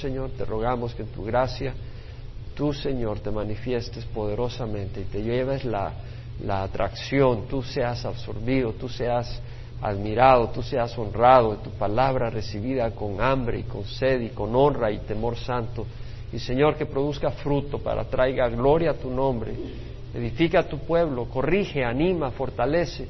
Señor, te rogamos que en tu gracia, tú, Señor, te manifiestes poderosamente y te lleves la, la atracción, tú seas absorbido, tú seas admirado, tú seas honrado de tu palabra recibida con hambre y con sed y con honra y temor santo. Y Señor, que produzca fruto para traiga gloria a tu nombre. Edifica a tu pueblo, corrige, anima, fortalece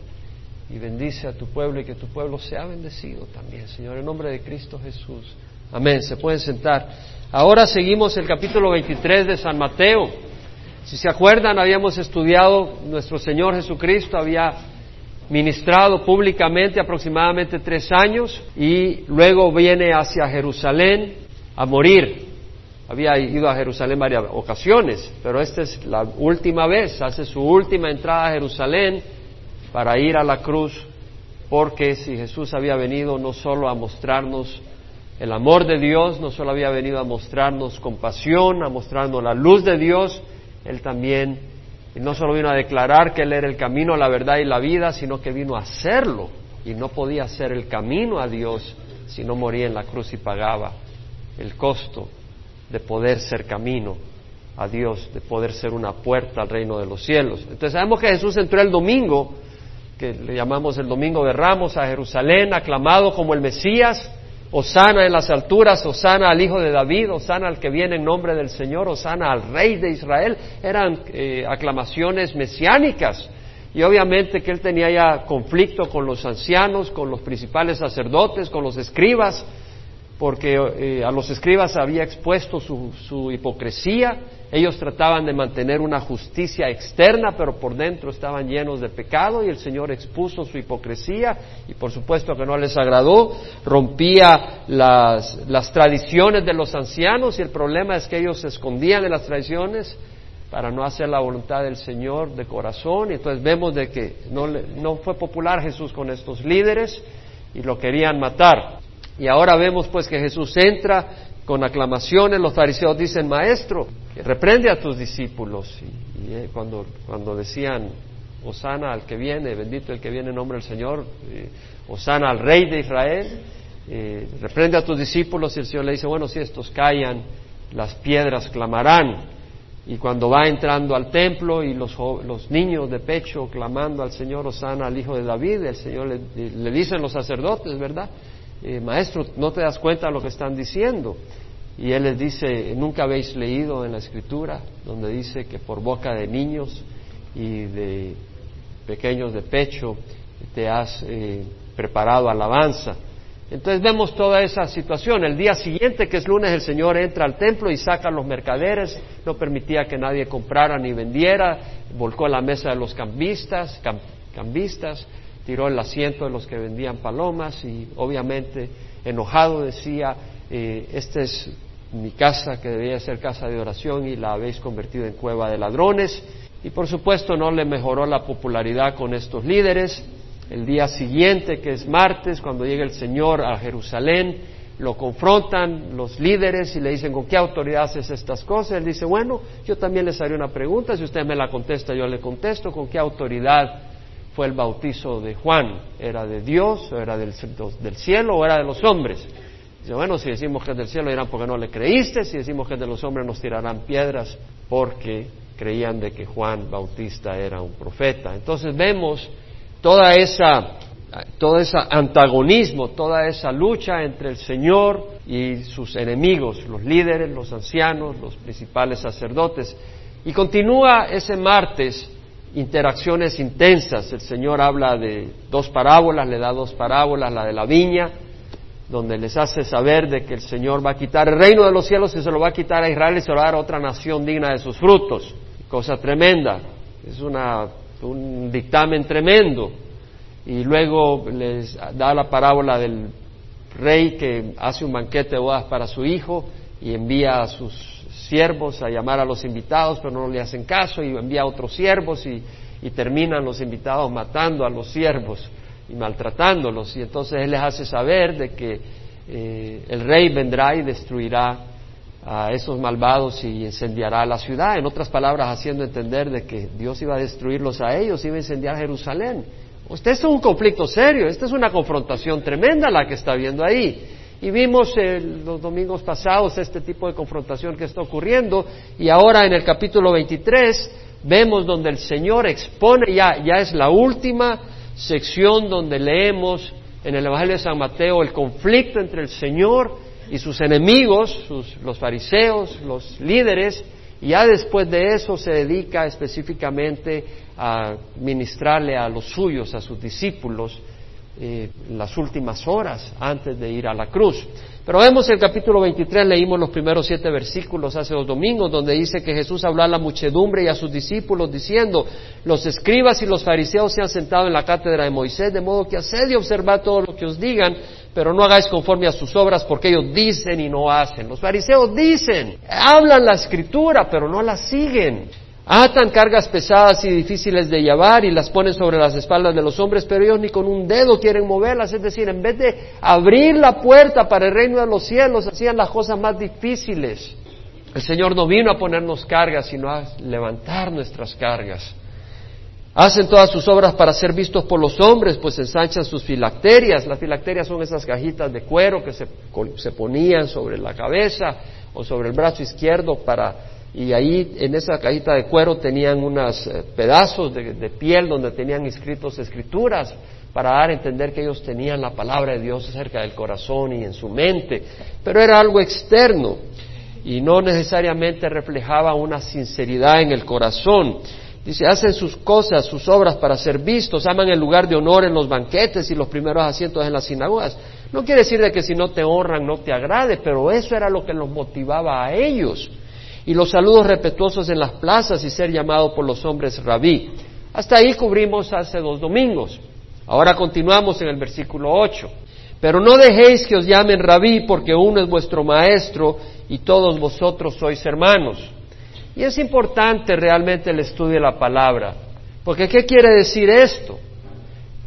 y bendice a tu pueblo y que tu pueblo sea bendecido también, Señor, en nombre de Cristo Jesús. Amén. Se pueden sentar. Ahora seguimos el capítulo 23 de San Mateo. Si se acuerdan, habíamos estudiado, nuestro Señor Jesucristo había ministrado públicamente aproximadamente tres años y luego viene hacia Jerusalén a morir. Había ido a Jerusalén varias ocasiones, pero esta es la última vez, hace su última entrada a Jerusalén para ir a la cruz, porque si Jesús había venido no solo a mostrarnos el amor de Dios, no solo había venido a mostrarnos compasión, a mostrarnos la luz de Dios, Él también no solo vino a declarar que Él era el camino, la verdad y la vida, sino que vino a hacerlo. Y no podía ser el camino a Dios si no moría en la cruz y pagaba el costo de poder ser camino a Dios, de poder ser una puerta al reino de los cielos. Entonces sabemos que Jesús entró el domingo, que le llamamos el domingo de Ramos, a Jerusalén, aclamado como el Mesías, Osana en las alturas, Osana al Hijo de David, Osana al que viene en nombre del Señor, Osana al Rey de Israel, eran eh, aclamaciones mesiánicas. Y obviamente que él tenía ya conflicto con los ancianos, con los principales sacerdotes, con los escribas, porque eh, a los escribas había expuesto su, su, hipocresía, ellos trataban de mantener una justicia externa, pero por dentro estaban llenos de pecado y el Señor expuso su hipocresía y por supuesto que no les agradó, rompía las, las tradiciones de los ancianos y el problema es que ellos se escondían en las tradiciones para no hacer la voluntad del Señor de corazón y entonces vemos de que no, no fue popular Jesús con estos líderes y lo querían matar. Y ahora vemos pues que Jesús entra con aclamaciones, los fariseos dicen, maestro, reprende a tus discípulos. Y, eh, cuando, cuando decían, Osana al que viene, bendito el que viene en nombre del Señor, eh, Osana al rey de Israel, eh, reprende a tus discípulos y el Señor le dice, bueno, si estos callan, las piedras clamarán. Y cuando va entrando al templo y los, los niños de pecho clamando al Señor, Osana al Hijo de David, el Señor le, le dicen los sacerdotes, ¿verdad? Maestro, ¿no te das cuenta de lo que están diciendo? Y él les dice, ¿nunca habéis leído en la escritura donde dice que por boca de niños y de pequeños de pecho te has eh, preparado alabanza? Entonces vemos toda esa situación. El día siguiente, que es lunes, el Señor entra al templo y saca a los mercaderes, no permitía que nadie comprara ni vendiera, volcó la mesa de los cambistas, cambistas tiró el asiento de los que vendían palomas y obviamente enojado decía, eh, esta es mi casa que debía ser casa de oración y la habéis convertido en cueva de ladrones. Y por supuesto no le mejoró la popularidad con estos líderes. El día siguiente, que es martes, cuando llega el Señor a Jerusalén, lo confrontan los líderes y le dicen, ¿con qué autoridad haces estas cosas? Él dice, bueno, yo también les haré una pregunta, si usted me la contesta, yo le contesto, ¿con qué autoridad fue el bautizo de Juan? ¿Era de Dios, o era del, cielo, o era de los hombres? Dice, bueno, si decimos que es del cielo, dirán porque no le creíste, si decimos que es de los hombres, nos tirarán piedras porque creían de que Juan Bautista era un profeta. Entonces vemos toda esa, todo ese antagonismo, toda esa lucha entre el Señor y sus enemigos, los líderes, los ancianos, los principales sacerdotes. Y continúa ese martes interacciones intensas. El Señor habla de dos parábolas, le da dos parábolas, la de la viña, donde les hace saber de que el Señor va a quitar el reino de los cielos y se lo va a quitar a Israel y se lo va a dar a otra nación digna de sus frutos. Cosa tremenda. Es una, un dictamen tremendo. Y luego les da la parábola del rey que hace un banquete de bodas para su hijo y envía a sus siervos a llamar a los invitados, pero no le hacen caso y envía a otros siervos y, terminan los invitados matando a los siervos y maltratándolos. Y entonces Él les hace saber de que eh, el rey vendrá y destruirá a esos malvados y incendiará la ciudad. En otras palabras, haciendo entender de que Dios iba a destruirlos a ellos, iba a incendiar Jerusalén. Usted es un conflicto serio, esta es una confrontación tremenda la que está viendo ahí. Y vimos eh, los domingos pasados este tipo de confrontación que está ocurriendo. Y ahora en el capítulo 23 vemos donde el Señor expone, ya, ya es la última sección donde leemos en el Evangelio de San Mateo el conflicto entre el Señor y sus enemigos, los fariseos, los líderes, y ya después de eso se dedica específicamente a ministrarle a los suyos, a sus discípulos, eh, las últimas horas antes de ir a la cruz. Pero vemos el capítulo 23, leímos los primeros siete versículos hace dos domingos, donde dice que Jesús habló a la muchedumbre y a sus discípulos diciendo, los escribas y los fariseos se han sentado en la cátedra de Moisés, de modo que haced y observad todo lo que os digan, pero no hagáis conforme a sus obras, porque ellos dicen y no hacen. Los fariseos dicen, hablan la escritura, pero no la siguen. Atan cargas pesadas y difíciles de llevar y las ponen sobre las espaldas de los hombres, pero ellos ni con un dedo quieren moverlas. Es decir, en vez de abrir la puerta para el reino de los cielos, hacían las cosas más difíciles. El Señor no vino a ponernos cargas, sino a levantar nuestras cargas. Hacen todas sus obras para ser vistos por los hombres, pues ensanchan sus filacterias. Las filacterias son esas cajitas de cuero que se, se ponían sobre la cabeza o sobre el brazo izquierdo para y ahí en esa cajita de cuero tenían unos eh, pedazos de, piel donde tenían escritos escrituras para dar a entender que ellos tenían la palabra de Dios cerca del corazón y en su mente, pero era algo externo y no necesariamente reflejaba una sinceridad en el corazón. Dice, hacen sus cosas, sus obras para ser vistos, aman el lugar de honor en los banquetes y los primeros asientos en las sinagogas. No quiere decir de que si no te honran no te agrade, pero eso era lo que los motivaba a ellos y los saludos respetuosos en las plazas y ser llamado por los hombres rabí. Hasta ahí cubrimos hace dos domingos. Ahora continuamos en el versículo 8. Pero no dejéis que os llamen rabí porque uno es vuestro maestro y todos vosotros sois hermanos. Y es importante realmente el estudio de la palabra. Porque ¿qué quiere decir esto?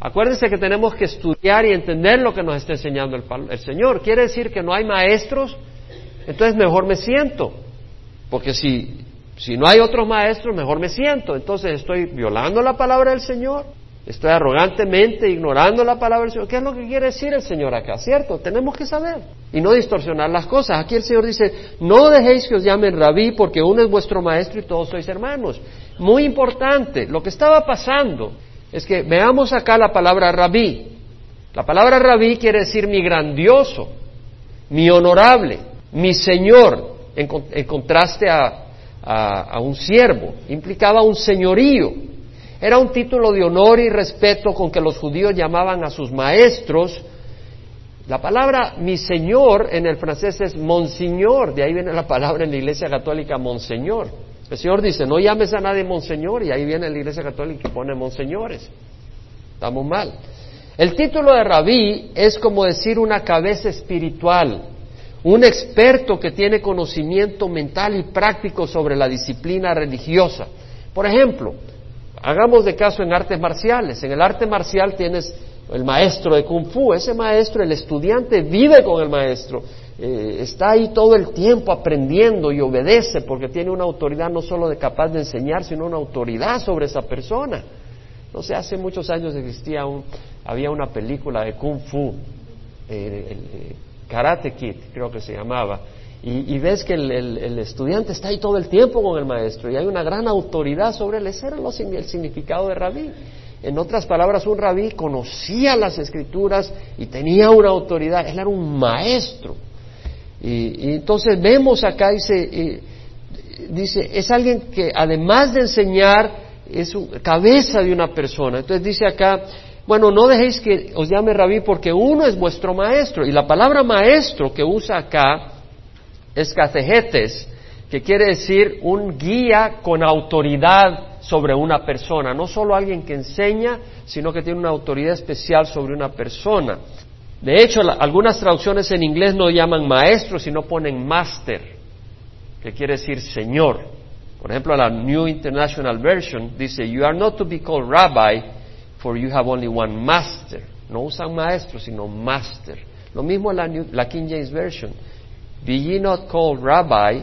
Acuérdense que tenemos que estudiar y entender lo que nos está enseñando el, el Señor. ¿Quiere decir que no hay maestros? Entonces mejor me siento. Porque si, si no hay otros maestros, mejor me siento. Entonces estoy violando la palabra del Señor. Estoy arrogantemente ignorando la palabra del Señor. ¿Qué es lo que quiere decir el Señor acá? ¿Cierto? Tenemos que saber y no distorsionar las cosas. Aquí el Señor dice, no dejéis que os llamen rabí porque uno es vuestro maestro y todos sois hermanos. Muy importante, lo que estaba pasando es que veamos acá la palabra rabí. La palabra rabí quiere decir mi grandioso, mi honorable, mi Señor, en, contraste a, un siervo, implicaba un señorío. Era un título de honor y respeto con que los judíos llamaban a sus maestros. La palabra mi señor en el francés es monseñor, de ahí viene la palabra en la iglesia católica monseñor. El Señor dice, no llames a nadie monseñor, y ahí viene la iglesia católica que pone monseñores. Estamos mal. El título de rabí es como decir una cabeza espiritual, un experto que tiene conocimiento mental y práctico sobre la disciplina religiosa. Por ejemplo, hagamos de caso en artes marciales. En el arte marcial tienes el maestro de kung fu. Ese maestro, el estudiante vive con el maestro. Eh, está ahí todo el tiempo aprendiendo y obedece porque tiene una autoridad no solo de capaz de enseñar, sino una autoridad sobre esa persona. No sé, hace muchos años existía un, había una película de kung fu. Eh, eh, Karate Kid, creo que se llamaba. Y, ves que el, estudiante está ahí todo el tiempo con el maestro y hay una gran autoridad sobre él. Ese era el significado de rabí. En otras palabras, un rabí conocía las escrituras y tenía una autoridad. Él era un maestro. Y, entonces vemos acá, dice, dice, es alguien que además de enseñar, es cabeza de una persona. Entonces dice acá, bueno, no dejéis que os llame rabí porque uno es vuestro maestro. Y la palabra maestro que usa acá es catejetes, que quiere decir un guía con autoridad sobre una persona. No solo alguien que enseña, sino que tiene una autoridad especial sobre una persona. De hecho, algunas traducciones en inglés no llaman maestro, sino ponen master, que quiere decir señor. Por ejemplo, la New International Version dice, You are not to be called rabbi, for you have only one master. No usan maestro, sino master. Lo mismo la, la King James Version. Be ye not called rabbi,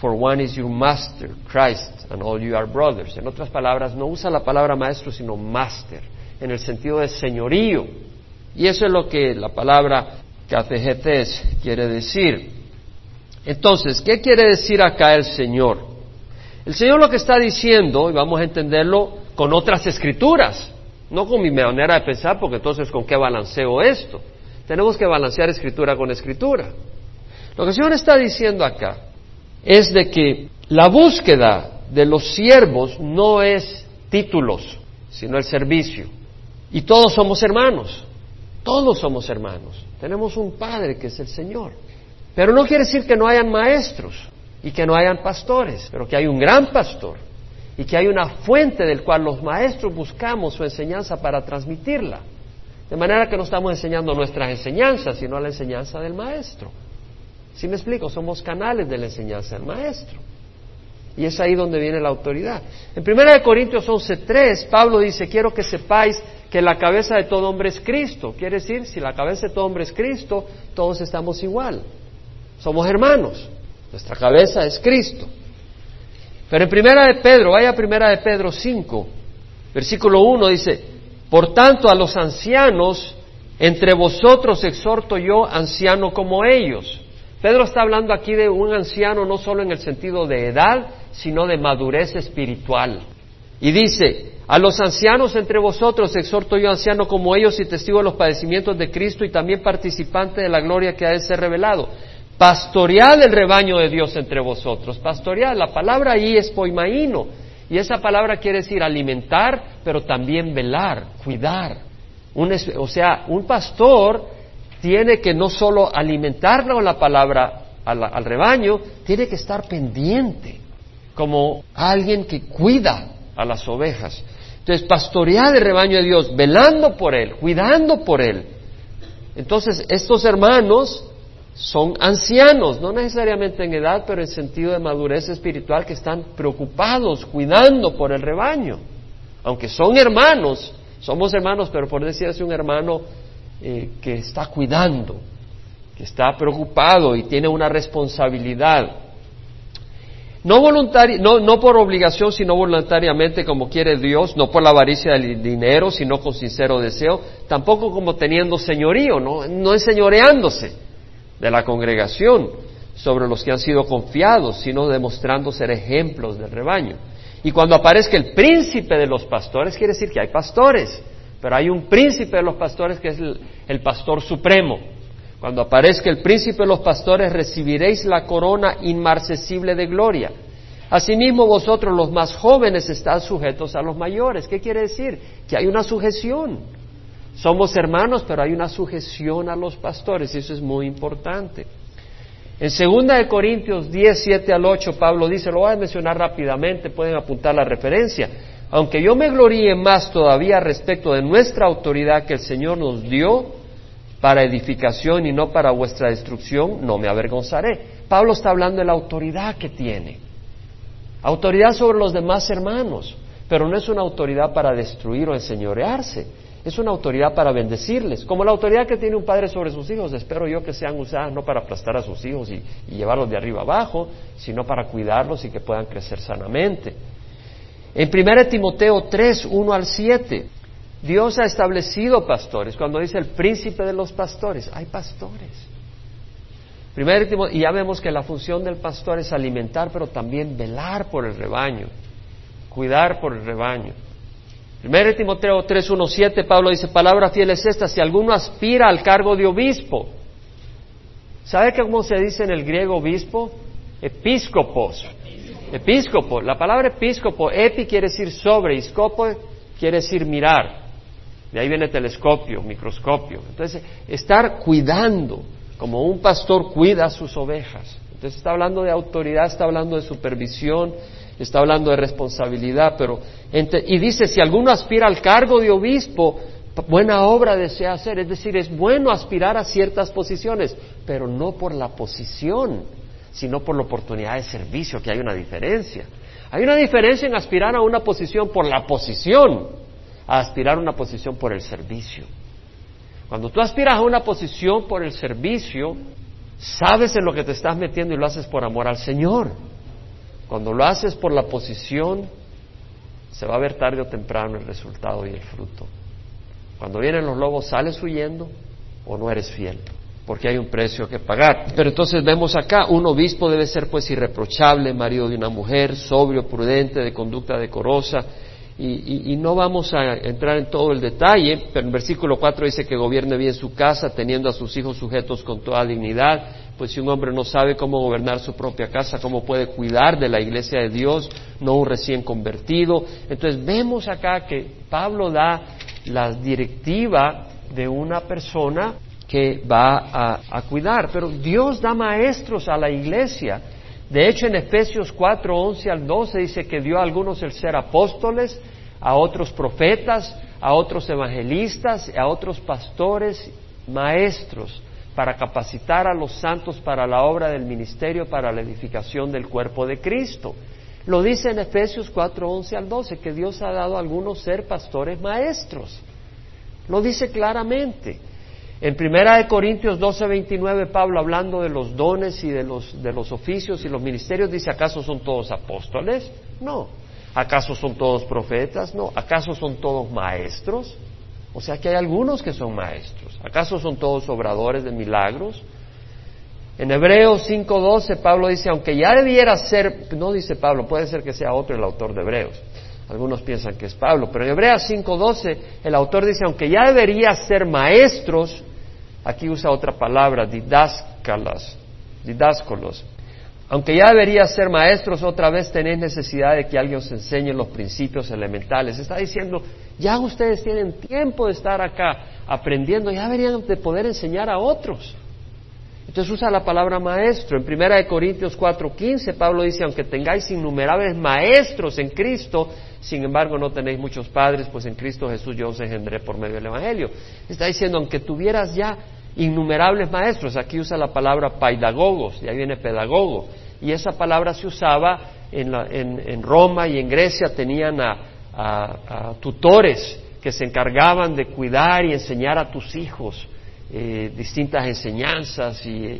for one is your master, Christ, and all you are brothers. En otras palabras, no usa la palabra maestro, sino master, en el sentido de señorío. Y eso es lo que la palabra categetes quiere decir. Entonces, ¿qué quiere decir acá el Señor? El Señor lo que está diciendo, y vamos a entenderlo con otras escrituras, no con mi manera de pensar, porque entonces con qué balanceo esto. Tenemos que balancear escritura con escritura. Lo que el Señor está diciendo acá es de que la búsqueda de los siervos no es títulos, sino el servicio. Y todos somos hermanos, todos somos hermanos. Tenemos un Padre que es el Señor. Pero no quiere decir que no hayan maestros y que no hayan pastores, pero que hay un gran pastor y que hay una fuente del cual los maestros buscamos su enseñanza para transmitirla. De manera que no estamos enseñando nuestras enseñanzas, sino la enseñanza del maestro. Si me explico, somos canales de la enseñanza del maestro. Y es ahí donde viene la autoridad. En 1 Corintios 11.3, Pablo dice, quiero que sepáis que la cabeza de todo hombre es Cristo. Quiere decir, si la cabeza de todo hombre es Cristo, todos estamos igual. Somos hermanos. Nuestra cabeza es Cristo. Pero en Primera de Pedro, vaya a Primera de Pedro 5, versículo 1 dice, por tanto a los ancianos, entre vosotros exhorto yo, anciano como ellos. Pedro está hablando aquí de un anciano no solo en el sentido de edad, sino de madurez espiritual. Y dice, a los ancianos entre vosotros exhorto yo, anciano como ellos, y testigo de los padecimientos de Cristo y también participante de la gloria que ha de ser revelado. Pastoread el rebaño de Dios entre vosotros. Pastoread, la palabra ahí es poimaíno. Y esa palabra quiere decir alimentar, pero también velar, cuidar. o sea, un pastor tiene que no solo alimentar la palabra al rebaño, tiene que estar pendiente como alguien que cuida a las ovejas. Entonces, pastorear el rebaño de Dios, velando por él, cuidando por él. Entonces, estos hermanos son ancianos, no necesariamente en edad, pero en sentido de madurez espiritual, que están preocupados, cuidando por el rebaño. Aunque son hermanos, somos hermanos, pero por decirse un hermano eh, que está cuidando, que está preocupado y tiene una responsabilidad. No, no, no, por obligación, sino voluntariamente como quiere Dios, no por la avaricia del dinero, sino con sincero deseo, tampoco como teniendo señorío, no, no enseñoreándose de la congregación sobre los que han sido confiados, sino demostrando ser ejemplos del rebaño. Y cuando aparezca el príncipe de los pastores, quiere decir que hay pastores, pero hay un príncipe de los pastores que es el, pastor supremo, cuando aparezca el príncipe de los pastores, recibiréis la corona inmarcesible de gloria. Asimismo, vosotros los más jóvenes están sujetos a los mayores. ¿Qué quiere decir? Que hay una sujeción. Somos hermanos, pero hay una sujeción a los pastores y eso es muy importante. En 2 de Corintios 10, 7 al 8, Pablo dice, lo voy a mencionar rápidamente, pueden apuntar la referencia. Aunque yo me gloríe más todavía respecto de nuestra autoridad que el Señor nos dio, para edificación y no para vuestra destrucción, no me avergonzaré. Pablo está hablando de la autoridad que tiene. Autoridad sobre los demás hermanos, pero no es una autoridad para destruir o enseñorearse, es una autoridad para bendecirles, como la autoridad que tiene un padre sobre sus hijos. Espero yo que sean usadas no para aplastar a sus hijos y, llevarlos de arriba abajo, sino para cuidarlos y que puedan crecer sanamente. En 1 Timoteo 3, 1 al 7, Dios ha establecido pastores. Cuando dice el príncipe de los pastores, hay pastores. Primero, y ya vemos que la función del pastor es alimentar, pero también velar por el rebaño, cuidar por el rebaño. Primero Timoteo 3.1.7, Pablo dice, palabra fiel es esta, si alguno aspira al cargo de obispo, ¿sabe cómo se dice en el griego obispo? Episcopos. Episcopo. La palabra episcopo, epi quiere decir sobre, iscopo quiere decir mirar. De ahí viene telescopio, microscopio. Entonces, estar cuidando, como un pastor cuida a sus ovejas. Entonces, está hablando de autoridad, está hablando de supervisión, está hablando de responsabilidad, pero y dice, si alguno aspira al cargo de obispo, buena obra desea hacer, es decir, es bueno aspirar a ciertas posiciones, pero no por la posición, sino por la oportunidad de servicio, que hay una diferencia. Hay una diferencia en aspirar a una posición por la posición a aspirar a una posición por el servicio. Cuando tú aspiras a una posición por el servicio, sabes en lo que te estás metiendo y lo haces por amor al Señor. Cuando lo haces por la posición, se va a ver tarde o temprano el resultado y el fruto. Cuando vienen los lobos, ¿sales huyendo o no eres fiel? porque hay un precio que pagar. Pero entonces vemos acá, un obispo debe ser pues irreprochable, marido de una mujer, sobrio, prudente, de conducta decorosa, y, no vamos a entrar en todo el detalle, pero en versículo 4 dice que gobierne bien su casa, teniendo a sus hijos sujetos con toda dignidad, pues si un hombre no sabe cómo gobernar su propia casa, cómo puede cuidar de la iglesia de Dios, no un recién convertido. Entonces vemos acá que Pablo da la directiva de una persona que va a, cuidar, pero Dios da maestros a la iglesia de hecho, en Efesios 4, 11 al 12 dice que dio a algunos el ser apóstoles, a otros profetas, a otros evangelistas, a otros pastores, maestros, para capacitar a los santos para la obra del ministerio, para la edificación del cuerpo de Cristo. Lo dice en Efesios 4, 11 al 12, que Dios ha dado a algunos ser pastores maestros. Lo dice claramente. En Primera de Corintios 12, 29, Pablo hablando de los dones y de los, de los oficios y los ministerios dice, ¿acaso son todos apóstoles? No. ¿Acaso son todos profetas? No. ¿Acaso son todos maestros? O sea que hay algunos que son maestros. ¿Acaso son todos obradores de milagros? En Hebreos 5.12 Pablo dice, aunque ya debiera ser, no dice Pablo, puede ser que sea otro el autor de Hebreos. Algunos piensan que es Pablo, pero en Hebreos 5.12 el autor dice, aunque ya debería ser maestros, Aquí usa otra palabra, didáscalas, didáscolos. Aunque ya debería ser maestros, otra vez tenéis necesidad de que alguien os enseñe los principios elementales. Está diciendo, ya ustedes tienen tiempo de estar acá aprendiendo, ya deberían de poder enseñar a otros. Entonces usa la palabra maestro. En Primera de Corintios 4:15 Pablo dice, aunque tengáis innumerables maestros en Cristo, sin embargo no tenéis muchos padres, pues en Cristo Jesús yo os engendré por medio del Evangelio. Está diciendo, aunque tuvieras ya innumerables maestros, aquí usa la palabra paidagogos, de ahí viene pedagogo, y esa palabra se usaba en, Roma y en Grecia, tenían a tutores que se encargaban de cuidar y enseñar a tus hijos eh, distintas enseñanzas y,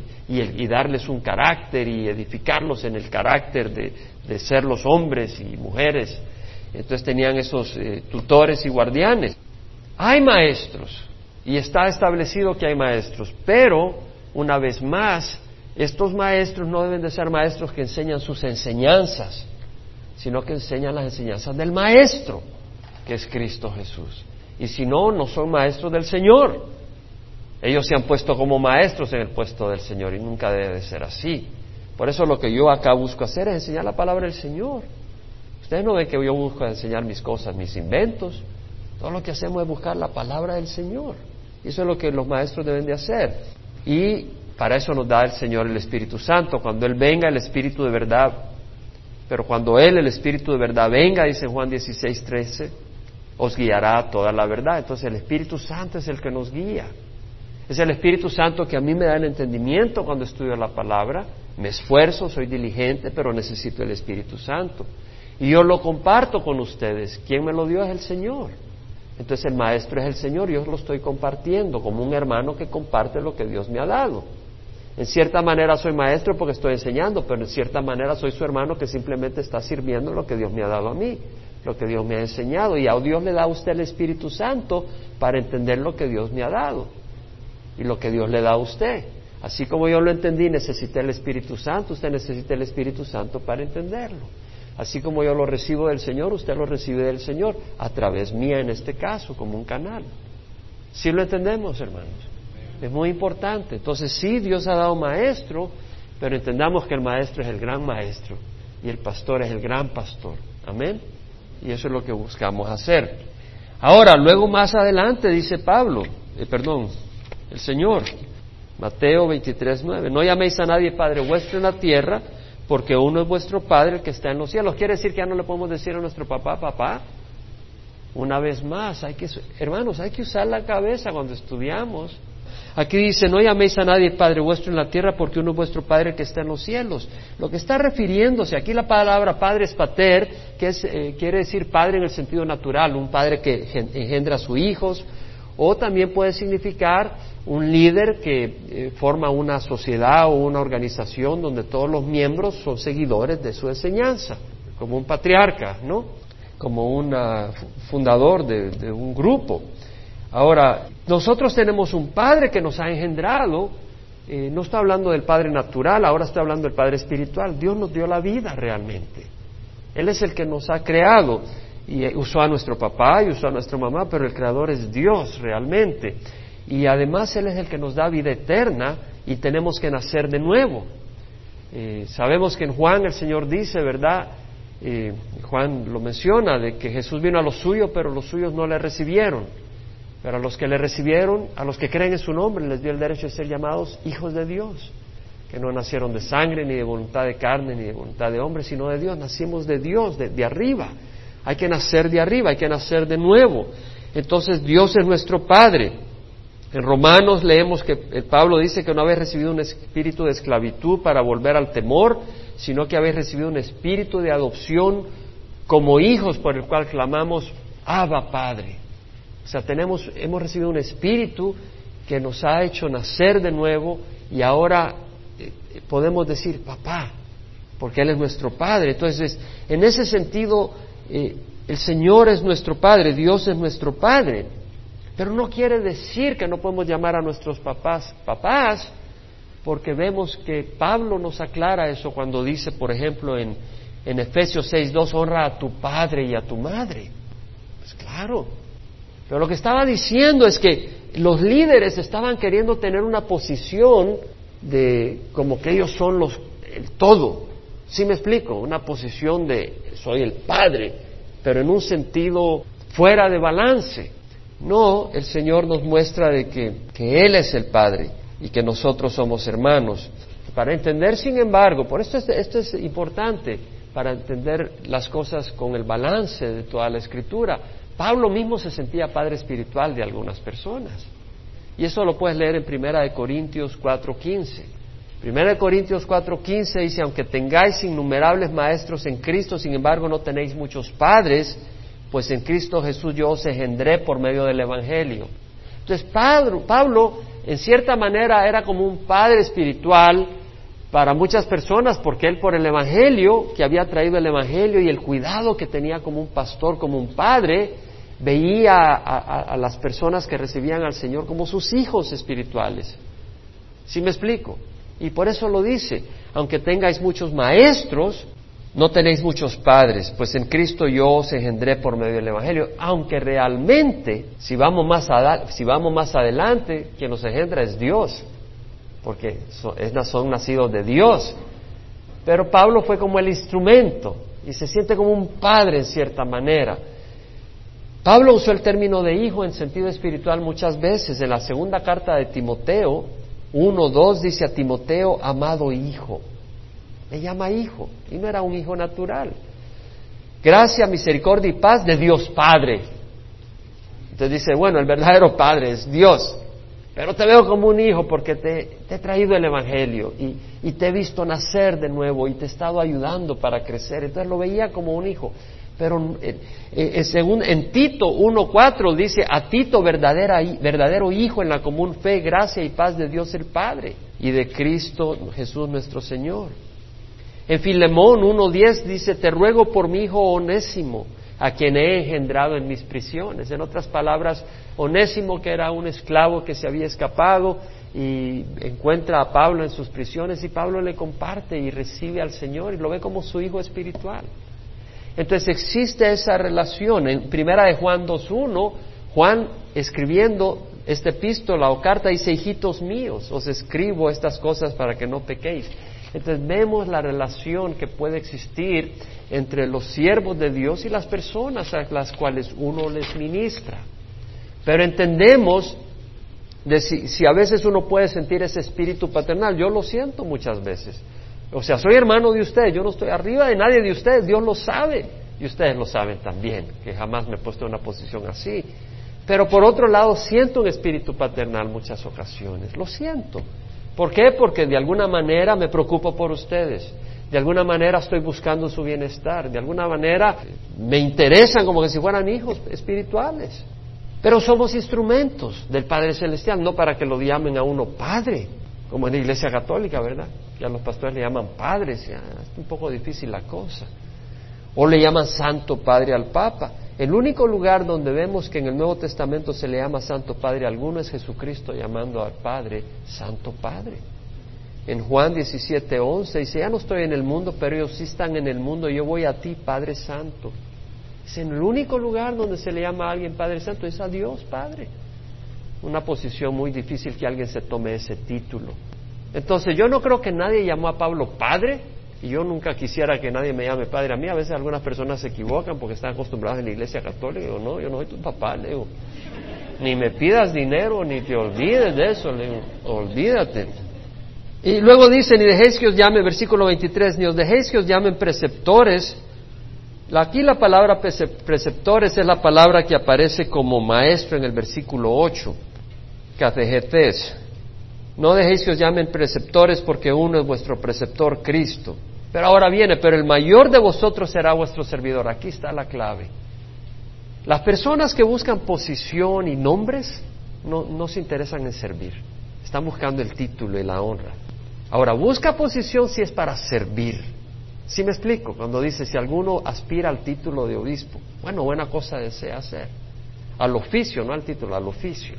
darles un carácter y edificarlos en el carácter de, ser los hombres y mujeres. Entonces tenían esos eh, tutores y guardianes. Hay maestros y está establecido que hay maestros, pero una vez más, estos maestros no deben de ser maestros que enseñan sus enseñanzas, sino que enseñan las enseñanzas del maestro, que es Cristo Jesús. Y si no, no son maestros del Señor. Ellos se han puesto como maestros en el puesto del Señor y nunca debe de ser así. Por eso lo que yo acá busco hacer es enseñar la palabra del Señor. Ustedes no ven que yo busco enseñar mis cosas, mis inventos. Todo lo que hacemos es buscar la palabra del Señor. Eso es lo que los maestros deben de hacer. Y para eso nos da el Señor el Espíritu Santo. Cuando Él venga, el Espíritu de verdad. Pero cuando Él, el Espíritu de verdad, venga, dice Juan 16, 13, os guiará a toda la verdad. Entonces el Espíritu Santo es el que nos guía. Es el Espíritu Santo que a mí me da el entendimiento cuando estudio la palabra. Me esfuerzo, soy diligente, pero necesito el Espíritu Santo. Y yo lo comparto con ustedes. ¿Quién me lo dio es el Señor. Entonces el Maestro es el Señor, yo lo estoy compartiendo como un hermano que comparte lo que Dios me ha dado. En cierta manera soy maestro porque estoy enseñando, pero en cierta manera soy su hermano que simplemente está sirviendo lo que Dios me ha dado a mí, lo que Dios me ha enseñado. Y a Dios le da a usted el Espíritu Santo para entender lo que Dios me ha dado y lo que Dios le da a usted. Así como yo lo entendí, necesité el Espíritu Santo, usted necesita el Espíritu Santo para entenderlo. Así como yo lo recibo del Señor, usted lo recibe del Señor, a través mía en este caso, como un canal. ¿Sí lo entendemos, hermanos? Es muy importante. Entonces, sí, Dios ha dado maestro, pero entendamos que el maestro es el gran maestro y el pastor es el gran pastor. Amén. Y eso es lo que buscamos hacer. Ahora, luego más adelante dice Pablo, eh, perdón, el Señor. Mateo 23, 9. No llaméis a nadie Padre vuestro en la tierra, porque uno es vuestro Padre el que está en los cielos. Quiere decir que ya no le podemos decir a nuestro papá, papá. Una vez más, hay que, hermanos, hay que usar la cabeza cuando estudiamos. Aquí dice, no llaméis a nadie Padre vuestro en la tierra porque uno es vuestro Padre que está en los cielos. Lo que está refiriéndose, aquí la palabra Padre es pater, que eh, quiere decir Padre en el sentido natural, un Padre que engendra a sus hijos, o también puede significar un líder que eh, forma una sociedad o una organización donde todos los miembros son seguidores de su enseñanza, como un patriarca, ¿no? Como un fundador de, un grupo. Ahora, nosotros tenemos un padre que nos ha engendrado eh, no estoy hablando del Padre natural, ahora estoy hablando del Padre espiritual. Dios nos dio la vida realmente. Él es el que nos ha creado y eh, usó a nuestro papá y usó a nuestra mamá, pero el creador es Dios realmente. Y además Él es el que nos da vida eterna y tenemos que nacer de nuevo. Eh, sabemos que en Juan el Señor dice, ¿verdad? Eh, Juan lo menciona, de que Jesús vino a los suyos, pero los suyos no le recibieron. Pero a los que le recibieron, a los que creen en su nombre, les dio el derecho de ser llamados hijos de Dios, que no nacieron de sangre, ni de voluntad de carne, ni de voluntad de hombre, sino de Dios. Nacimos de Dios, de, de arriba. Hay que nacer de arriba, hay que nacer de nuevo. Entonces Dios es nuestro Padre. En Romanos leemos que Pablo dice que no habéis recibido un espíritu de esclavitud para volver al temor, sino que habéis recibido un espíritu de adopción como hijos por el cual clamamos, Abba Padre. O sea, tenemos, hemos recibido un espíritu que nos ha hecho nacer de nuevo y ahora eh, podemos decir, papá, porque Él es nuestro Padre. Entonces, en ese sentido, eh, el Señor es nuestro Padre, Dios es nuestro Padre. Pero no quiere decir que no podemos llamar a nuestros papás papás, porque vemos que Pablo nos aclara eso cuando dice, por ejemplo, en, en Efesios 6.2, honra a tu padre y a tu madre. Pues claro. Pero lo que estaba diciendo es que los líderes estaban queriendo tener una posición de como que ellos son los el todo. ¿Sí me explico? Una posición de soy el padre, pero en un sentido fuera de balance. No, el Señor nos muestra de que, que Él es el Padre y que nosotros somos hermanos. Para entender, sin embargo, por esto esto es importante, para entender las cosas con el balance de toda la Escritura. Pablo mismo se sentía padre espiritual de algunas personas. Y eso lo puedes leer en Primera de Corintios 4:15. Primera de Corintios 4:15 dice, aunque tengáis innumerables maestros en Cristo, sin embargo no tenéis muchos padres, pues en Cristo Jesús yo os engendré por medio del Evangelio. Entonces Pablo, Pablo, en cierta manera, era como un padre espiritual para muchas personas, porque él por el Evangelio, que había traído el Evangelio y el cuidado que tenía como un pastor, como un padre, veía a, a las personas que recibían al Señor como sus hijos espirituales. ¿Sí me explico? Y por eso lo dice, aunque tengáis muchos maestros, no tenéis muchos padres, pues en Cristo yo os engendré por medio del Evangelio, aunque realmente, si vamos más, si vamos más adelante, quien nos engendra es Dios, porque son nacidos de Dios. Pero Pablo fue como el instrumento y se siente como un padre en cierta manera. Pablo usó el término de hijo en sentido espiritual muchas veces. En la segunda carta de Timoteo 1.2 dice a Timoteo, amado hijo. Le llama hijo y no era un hijo natural. Gracia, misericordia y paz de Dios Padre. Entonces dice, bueno, el verdadero Padre es Dios, pero te veo como un hijo porque te, he traído el Evangelio y, te he visto nacer de nuevo y te he estado ayudando para crecer. Entonces lo veía como un hijo. Pero eh, eh, según, en Tito 1.4 dice, a Tito verdadero hijo en la común fe, gracia y paz de Dios el Padre y de Cristo Jesús nuestro Señor. En Filemón 1.10 dice, te ruego por mi hijo Onésimo, a quien he engendrado en mis prisiones. En otras palabras, Onésimo, que era un esclavo que se había escapado y encuentra a Pablo en sus prisiones y Pablo le comparte y recibe al Señor y lo ve como su hijo espiritual. Entonces existe esa relación. En primera de Juan 2.1, Juan escribiendo esta epístola o carta dice, hijitos míos, os escribo estas cosas para que no pequéis. Entonces vemos la relación que puede existir entre los siervos de Dios y las personas a las cuales uno les ministra. Pero entendemos de si, si, a veces uno puede sentir ese espíritu paternal, yo lo siento muchas veces. O sea, soy hermano de ustedes, yo no estoy arriba de nadie de ustedes, Dios lo sabe y ustedes lo saben también, que jamás me he puesto en una posición así. Pero por otro lado, siento un espíritu paternal muchas ocasiones, lo siento. ¿Por qué? Porque de alguna manera me preocupo por ustedes, de alguna manera estoy buscando su bienestar, de alguna manera me interesan como que si fueran hijos espirituales. Pero somos instrumentos del Padre Celestial, no para que lo llamen a uno Padre, como en la Iglesia Católica, ¿verdad? Ya los pastores le llaman padres, es un poco difícil la cosa. O le llaman Santo Padre al Papa. El único lugar donde vemos que en el Nuevo Testamento se le llama Santo Padre a alguno es Jesucristo llamando al Padre Santo Padre. en Juan 17, 11, dice, ya no estoy en el mundo, pero ellos sí están en el mundo, yo voy a ti, Padre Santo. Es en el único lugar donde se le llama a alguien Padre Santo, es a Dios, Padre. Una posición muy difícil que alguien se tome ese título. Entonces yo no creo que nadie llamó a Pablo Padre, y yo nunca quisiera que nadie me llame Padre. A mí a veces algunas personas se equivocan porque están acostumbradas en la iglesia católica. Digo, no, yo no soy tu papá, le. Ni me pidas dinero, ni te olvides de eso, le digo, olvídate. Y luego dice, ni dejéis que os llame, versículo 23, ni os dejéis que os llamen preceptores. Aquí la palabra preceptores es la palabra que aparece como maestro en el versículo 8, categetes. No dejéis que os llamen preceptores porque uno es vuestro preceptor, Cristo. Pero ahora viene, pero el mayor de vosotros será vuestro servidor. Aquí está la clave. Las personas que buscan posición y nombres no, no se interesan en servir. Están buscando el título y la honra. Ahora, busca posición si es para servir. ¿Sí me explico? Cuando dice, si alguno aspira al título de obispo, bueno, buena cosa desea hacer. Al oficio, no al título, al oficio.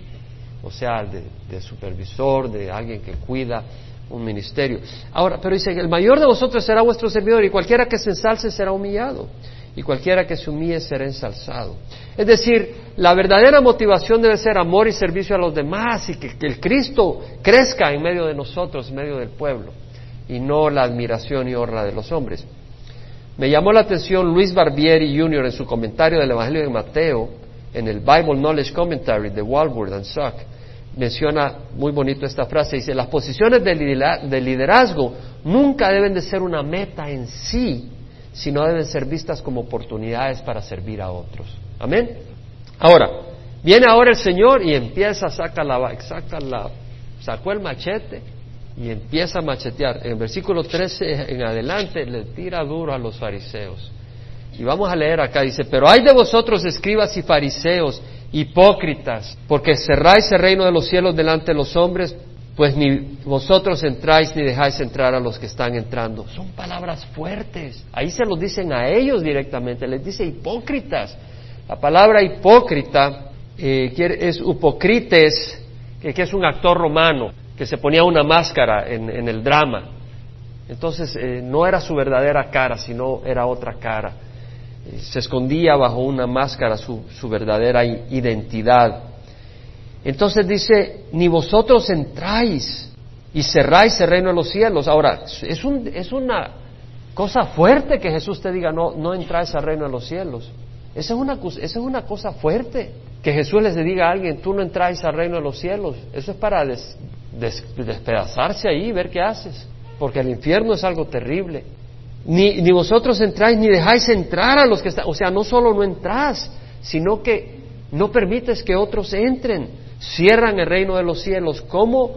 O sea, de, de supervisor, de alguien que cuida un ministerio. Ahora, pero dice, el mayor de vosotros será vuestro servidor y cualquiera que se ensalce será humillado y cualquiera que se humille será ensalzado. Es decir, la verdadera motivación debe ser amor y servicio a los demás y que, el Cristo crezca en medio de nosotros, en medio del pueblo, y no la admiración y honra de los hombres. Me llamó la atención Luis Barbieri Jr. en su comentario del Evangelio de Mateo, en el Bible Knowledge Commentary de Walworth and Suck, menciona muy bonito esta frase, dice, las posiciones de liderazgo nunca deben de ser una meta en sí, sino deben ser vistas como oportunidades para servir a otros. Amén. Ahora, viene ahora el Señor y empieza, saca la, saca la, sacó el machete y empieza a machetear. En el versículo 13 en adelante le tira duro a los fariseos. Y vamos a leer acá, dice, pero hay de vosotros escribas y fariseos, hipócritas, porque cerráis el reino de los cielos delante de los hombres, pues ni vosotros entráis ni dejáis entrar a los que están entrando. Son palabras fuertes. Ahí se los dicen a ellos directamente, les dice hipócritas. La palabra hipócrita eh, es upocrites, que, es un actor romano, que se ponía una máscara en, el drama. Entonces eh, no era su verdadera cara, sino era otra cara. Se escondía bajo una máscara su, su verdadera identidad. Entonces dice, ni vosotros entráis y cerráis el reino de los cielos. Ahora, es, un, es una cosa fuerte que Jesús te diga, no, no entráis al reino de los cielos. Esa es una, esa es una cosa fuerte, que Jesús les diga a alguien, tú no entráis al reino de los cielos. Eso es para despedazarse ahí y ver qué haces, porque el infierno es algo terrible. Ni, ni vosotros entráis ni dejáis entrar a los que están, o sea, no solo no entras, sino que no permites que otros entren cierran el reino de los cielos. ¿Cómo?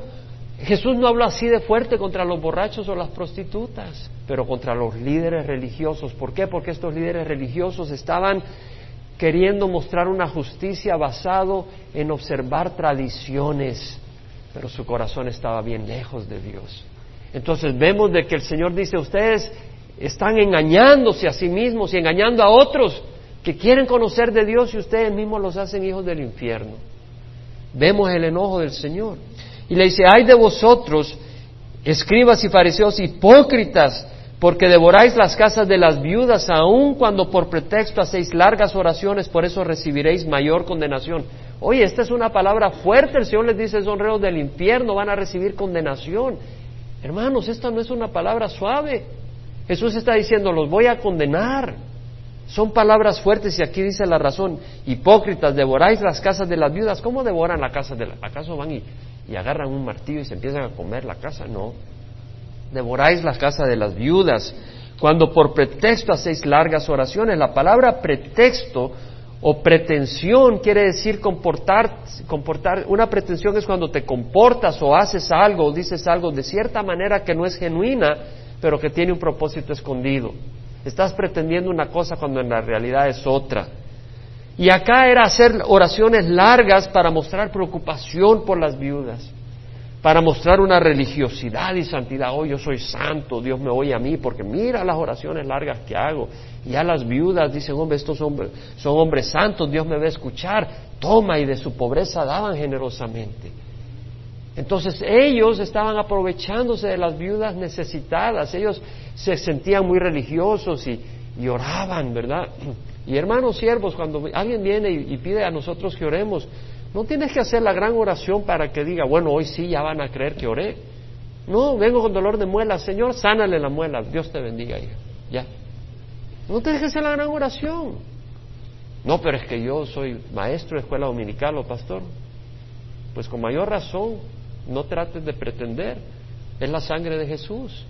Jesús no habla así de fuerte contra los borrachos o las prostitutas, pero contra los líderes religiosos. ¿Por qué? Porque estos líderes religiosos estaban queriendo mostrar una justicia basado en observar tradiciones, pero su corazón estaba bien lejos de Dios. Entonces vemos de que el Señor dice, ustedes están engañándose a sí mismos y engañando a otros que quieren conocer de Dios y ustedes mismos los hacen hijos del infierno. Vemos el enojo del Señor. Y le dice, ay de vosotros, escribas y fariseos hipócritas, porque devoráis las casas de las viudas, aun cuando por pretexto hacéis largas oraciones, por eso recibiréis mayor condenación. Oye, esta es una palabra fuerte, el Señor les dice, son reos del infierno, van a recibir condenación. Hermanos, esta no es una palabra suave. Jesús está diciendo, los voy a condenar. Son palabras fuertes y aquí dice la razón. Hipócritas, devoráis las casas de las viudas. ¿Cómo devoran la casa de las ¿Acaso van y, y, agarran un martillo y se empiezan a comer la casa? No. Devoráis la casa de las viudas. Cuando por pretexto hacéis largas oraciones. La palabra pretexto o pretensión quiere decir comportar, comportar. Una pretensión es cuando te comportas o haces algo o dices algo de cierta manera que no es genuina, pero que tiene un propósito escondido. Estás pretendiendo una cosa cuando en la realidad es otra. Y acá era hacer oraciones largas para mostrar preocupación por las viudas, para mostrar una religiosidad y santidad. Oh, yo soy santo, Dios me oye a mí, porque mira las oraciones largas que hago. Y a las viudas dicen, hombre, estos hombres son hombres santos, Dios me va a escuchar. Toma, y de su pobreza daban generosamente. Entonces ellos estaban aprovechándose de las viudas necesitadas, ellos se sentían muy religiosos y, oraban, ¿verdad? Y hermanos siervos, cuando alguien viene y, y, pide a nosotros que oremos, no tienes que hacer la gran oración para que diga, bueno, hoy sí ya van a creer que oré. No, vengo con dolor de muela, Señor, sánale la muela, Dios te bendiga, hija. Ya. No tienes que hacer la gran oración. No, pero es que yo soy maestro de escuela dominical o pastor. Pues con mayor razón, no trates de pretender. Es la sangre de Jesús.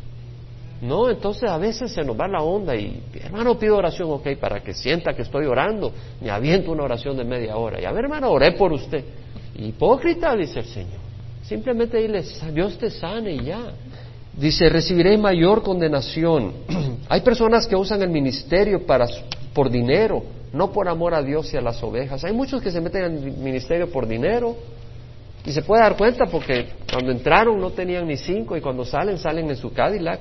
No, entonces a veces se nos va la onda y, hermano, pido oración, ok, para que sienta que estoy orando, me aviento una oración de media hora. Y a ver, hermano, oré por usted. Hipócrita, dice el Señor. Simplemente dile, Dios te sane y ya. Dice, recibiré mayor condenación. Hay personas que usan el ministerio para, por dinero, no por amor a Dios y a las ovejas. Hay muchos que se meten en el ministerio por dinero, y se puede dar cuenta porque cuando entraron no tenían ni cinco y cuando salen, salen en su Cadillac.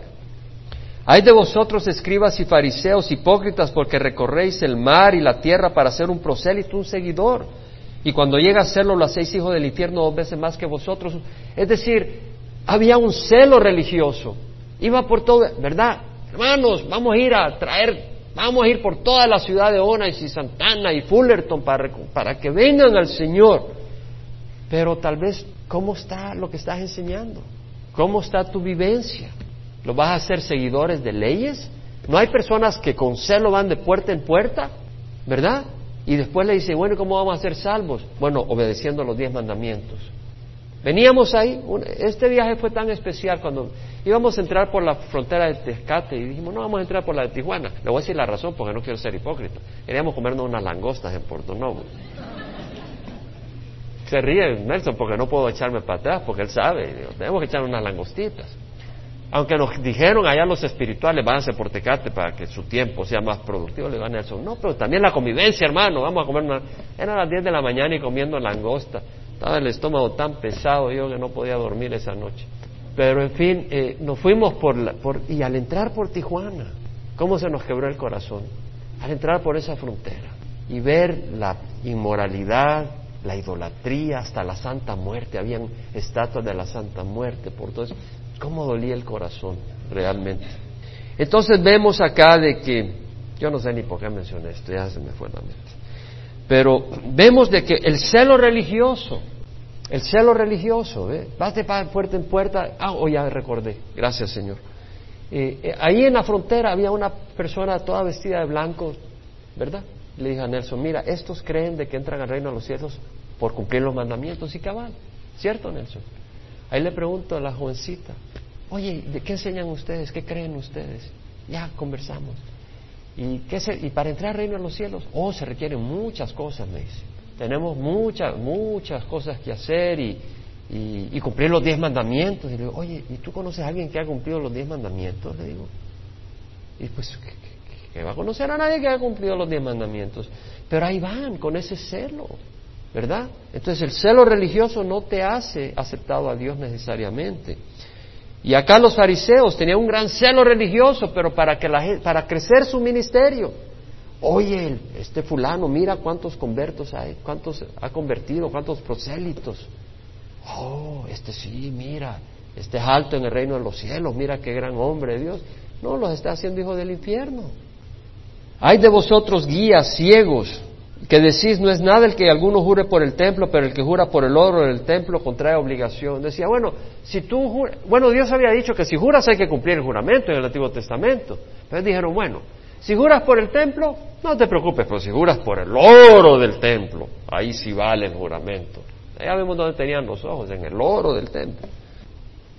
Hay de vosotros, escribas y fariseos, hipócritas, porque recorréis el mar y la tierra para ser un prosélito, un seguidor. Y cuando llega a serlo, lo hacéis hijo del infierno dos veces más que vosotros. Es decir, había un celo religioso. Iba por todo, ¿verdad? Hermanos, vamos a ir a traer, vamos a ir por toda la ciudad de Onas y Santana y Fullerton para, para que vengan al Señor. Pero tal vez, ¿cómo está lo que estás enseñando? ¿Cómo está tu vivencia? ¿Lo vas a hacer seguidores de leyes? ¿No hay personas que con celo van de puerta en puerta? ¿Verdad? Y después le dice, bueno, ¿y cómo vamos a ser salvos? Bueno, obedeciendo los diez mandamientos. Veníamos ahí, este viaje fue tan especial cuando íbamos a entrar por la frontera de Tezcate y dijimos, no, vamos a entrar por la de Tijuana. Le voy a decir la razón porque no quiero ser hipócrita. Queríamos comernos unas langostas en Puerto Novo. Se ríe Nelson porque no puedo echarme para atrás, porque él sabe, tenemos que echar unas langostitas. Aunque nos dijeron allá los espirituales, váyanse por Tecate para que su tiempo sea más productivo, le digo a Nelson, no, pero también la convivencia, hermano, vamos a comer una... Eran las 10 de la mañana y comiendo langosta. Estaba el estómago tan pesado yo que no podía dormir esa noche. Pero en fin, eh, nos fuimos por, la, por... Y al entrar por Tijuana, ¿cómo se nos quebró el corazón? Al entrar por esa frontera y ver la inmoralidad, la idolatría, hasta la Santa Muerte, habían estatuas de la Santa Muerte, por todo eso. ¿Cómo dolía el corazón realmente? Entonces vemos acá de que, yo no sé ni por qué mencioné esto, ya se me fue la mente, pero vemos de que el celo religioso, el celo religioso, ¿eh? vas de puerta en puerta, ah, oh, ya recordé, gracias Señor. Eh, eh, ahí en la frontera había una persona toda vestida de blanco, ¿verdad? Le dije a Nelson, mira, estos creen de que entran al reino de los cielos por cumplir los mandamientos y cabal. ¿Cierto, Nelson? Ahí le pregunto a la jovencita, oye, ¿de qué enseñan ustedes? ¿Qué creen ustedes? Ya conversamos. ¿Y, qué y para entrar al reino de los cielos? Oh, se requieren muchas cosas, me dice. Tenemos muchas, muchas cosas que hacer y, y, cumplir los diez mandamientos. Y le digo, oye, ¿y tú conoces a alguien que ha cumplido los diez mandamientos? Le digo. Y pues, que va a conocer a nadie que haya cumplido los diez mandamientos. Pero ahí van, con ese celo. ¿verdad? Entonces el celo religioso no te hace aceptado a Dios necesariamente. Y acá los fariseos tenían un gran celo religioso, pero para, que la, para crecer su ministerio. Oye, este fulano, mira cuántos convertos hay, cuántos ha convertido, cuántos prosélitos. Oh, este sí, mira, este es alto en el reino de los cielos, mira qué gran hombre de Dios. No, los está haciendo hijos del infierno. Hay de vosotros guías ciegos que decís no es nada el que alguno jure por el templo, pero el que jura por el oro del templo contrae obligación. Decía, bueno, si tú bueno, Dios había dicho que si juras hay que cumplir el juramento en el Antiguo Testamento. Entonces dijeron, bueno, si juras por el templo, no te preocupes, pero si juras por el oro del templo, ahí sí vale el juramento. Ya vemos dónde tenían los ojos, en el oro del templo.